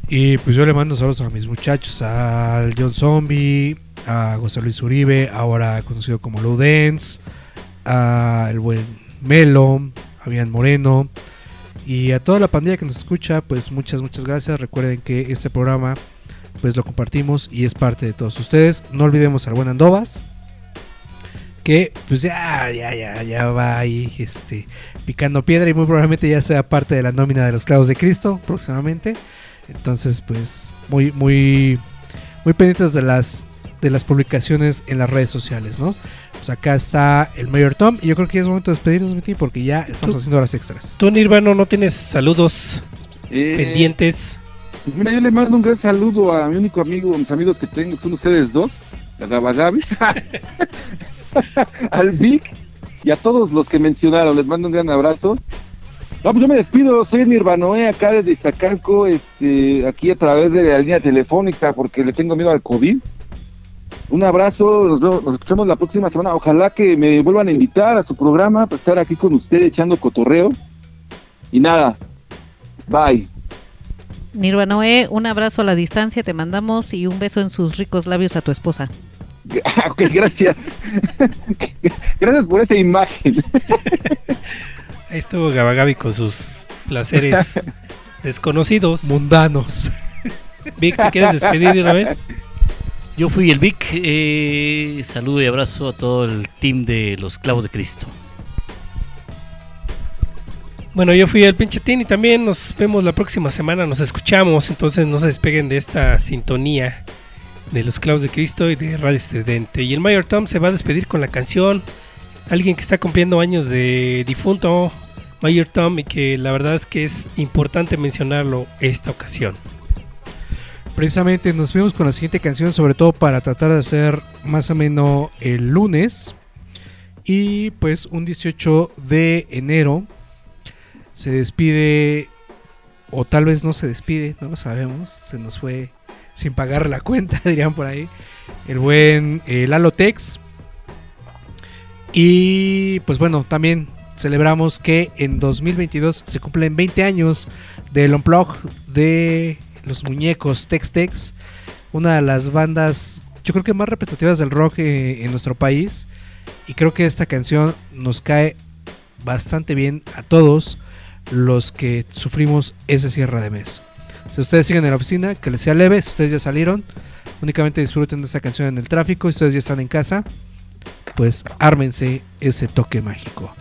Y pues yo le mando saludos a mis muchachos, al John Zombie, a José Luis Uribe, ahora conocido como Low Dance, a el buen Melo, a Bian Moreno y a toda la pandilla que nos escucha, pues muchas, muchas gracias. Recuerden que este programa pues lo compartimos y es parte de todos ustedes. No olvidemos al buen Andovas, que pues ya, ya, ya, ya va ahí este, picando piedra y muy probablemente ya sea parte de la nómina de los clavos de Cristo próximamente. Entonces, pues muy, muy, muy pendientes de las, de las publicaciones en las redes sociales, ¿no? Pues acá está el Mayor Tom y yo creo que ya es momento de despedirnos, Miti, porque ya estamos haciendo horas extras. Tú, Nirvano, no tienes saludos Eh, pendientes. Pues mira, yo le mando un gran saludo a mi único amigo, a mis amigos que tengo, que son ustedes dos, a Gabagabi, <laughs> <laughs> al Vic y a todos los que mencionaron. Les mando un gran abrazo. No, pues yo me despido, soy Nirvanoe acá desde Iztacalco, este, aquí a través de la línea telefónica porque le tengo miedo al COVID. Un abrazo, nos, escuchamos la próxima semana. Ojalá que me vuelvan a invitar a su programa para estar aquí con usted echando cotorreo. Y nada, bye. Nirvanoe, un abrazo a la distancia, te mandamos y un beso en sus ricos labios a tu esposa. <laughs> Ok, gracias. <laughs> gracias por esa imagen. Ahí estuvo Gabagabi con sus placeres <laughs> desconocidos. Mundanos. Vic, ¿te quieres despedir de una vez? Yo fui el Vic. eh, saludo y abrazo a todo el team de los Clavos de Cristo. Bueno, yo fui el pinche Tin y también nos vemos la próxima semana, nos escuchamos, entonces no se despeguen de esta sintonía de los clavos de Cristo y de Radio Estridente. Y el Mayor Tom se va a despedir con la canción, alguien que está cumpliendo años de difunto, Mayor Tom, y que la verdad es que es importante mencionarlo esta ocasión. Precisamente nos vemos con la siguiente canción, sobre todo para tratar de hacer más o menos el lunes. Y pues un 18 de enero se despide, o tal vez no se despide, no lo sabemos. Se nos fue sin pagar la cuenta, <laughs> dirían por ahí. El buen eh, Lalo Tex. Y pues bueno, también celebramos que en 2022 se cumplen 20 años del Unplug de los muñecos Tex Tex, una de las bandas yo creo que más representativas del rock eh, en nuestro país y creo que esta canción nos cae bastante bien a todos los que sufrimos ese cierre de mes. Si ustedes siguen en la oficina, que les sea leve, si ustedes ya salieron, únicamente disfruten de esta canción en el tráfico, si ustedes ya están en casa, pues ármense ese toque mágico.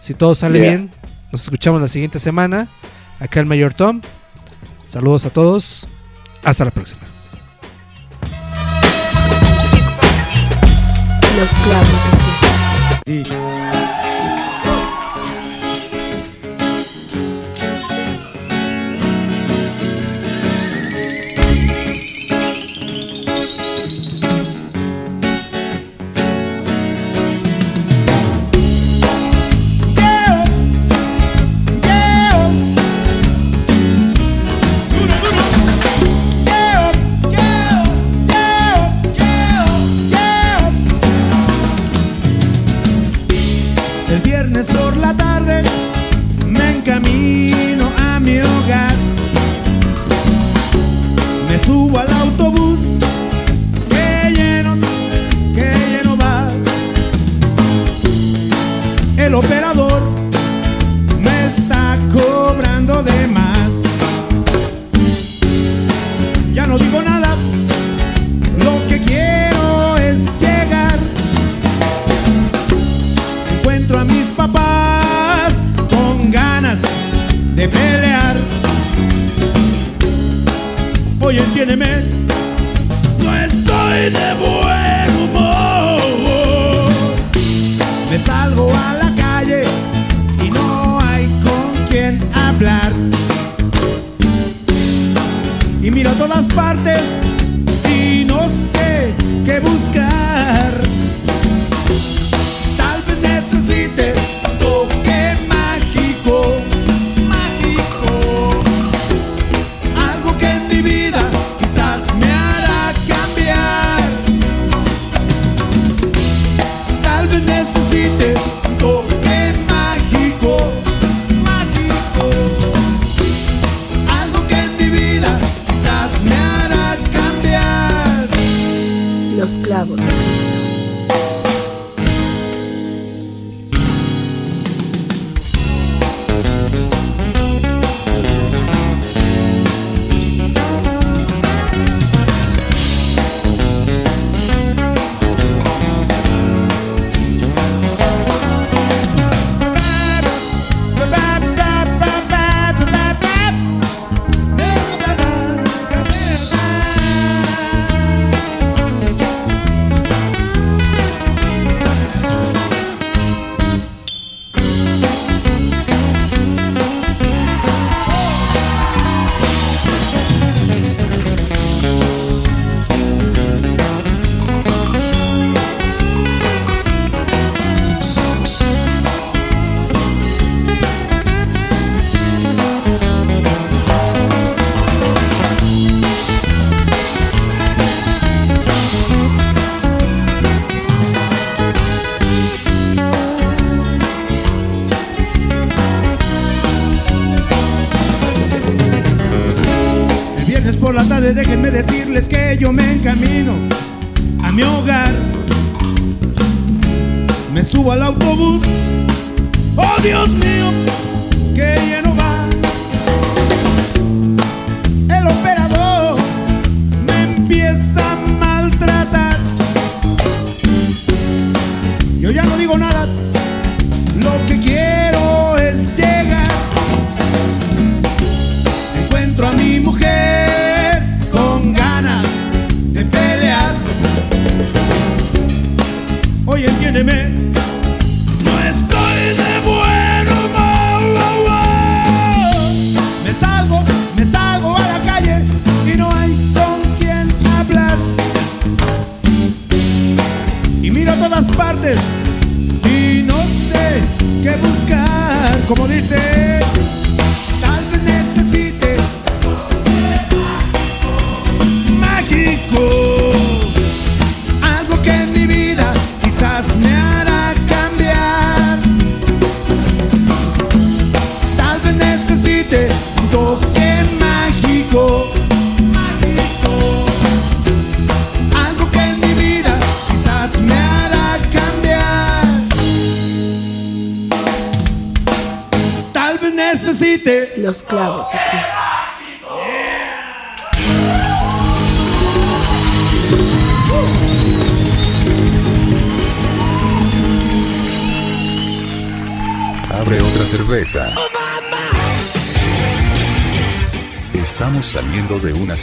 Si todo sale Yeah. bien, nos escuchamos la siguiente semana. Acá el Mayor Tom. Saludos a todos. Hasta la próxima. Los clavos de Cristo. El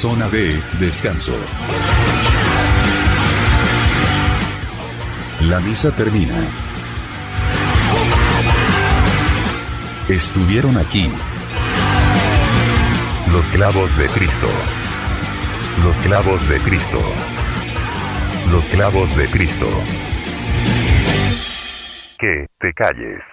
zona de descanso. La misa termina. Estuvieron aquí. Los clavos de Cristo. Los clavos de Cristo. Los clavos de Cristo. Que te calles.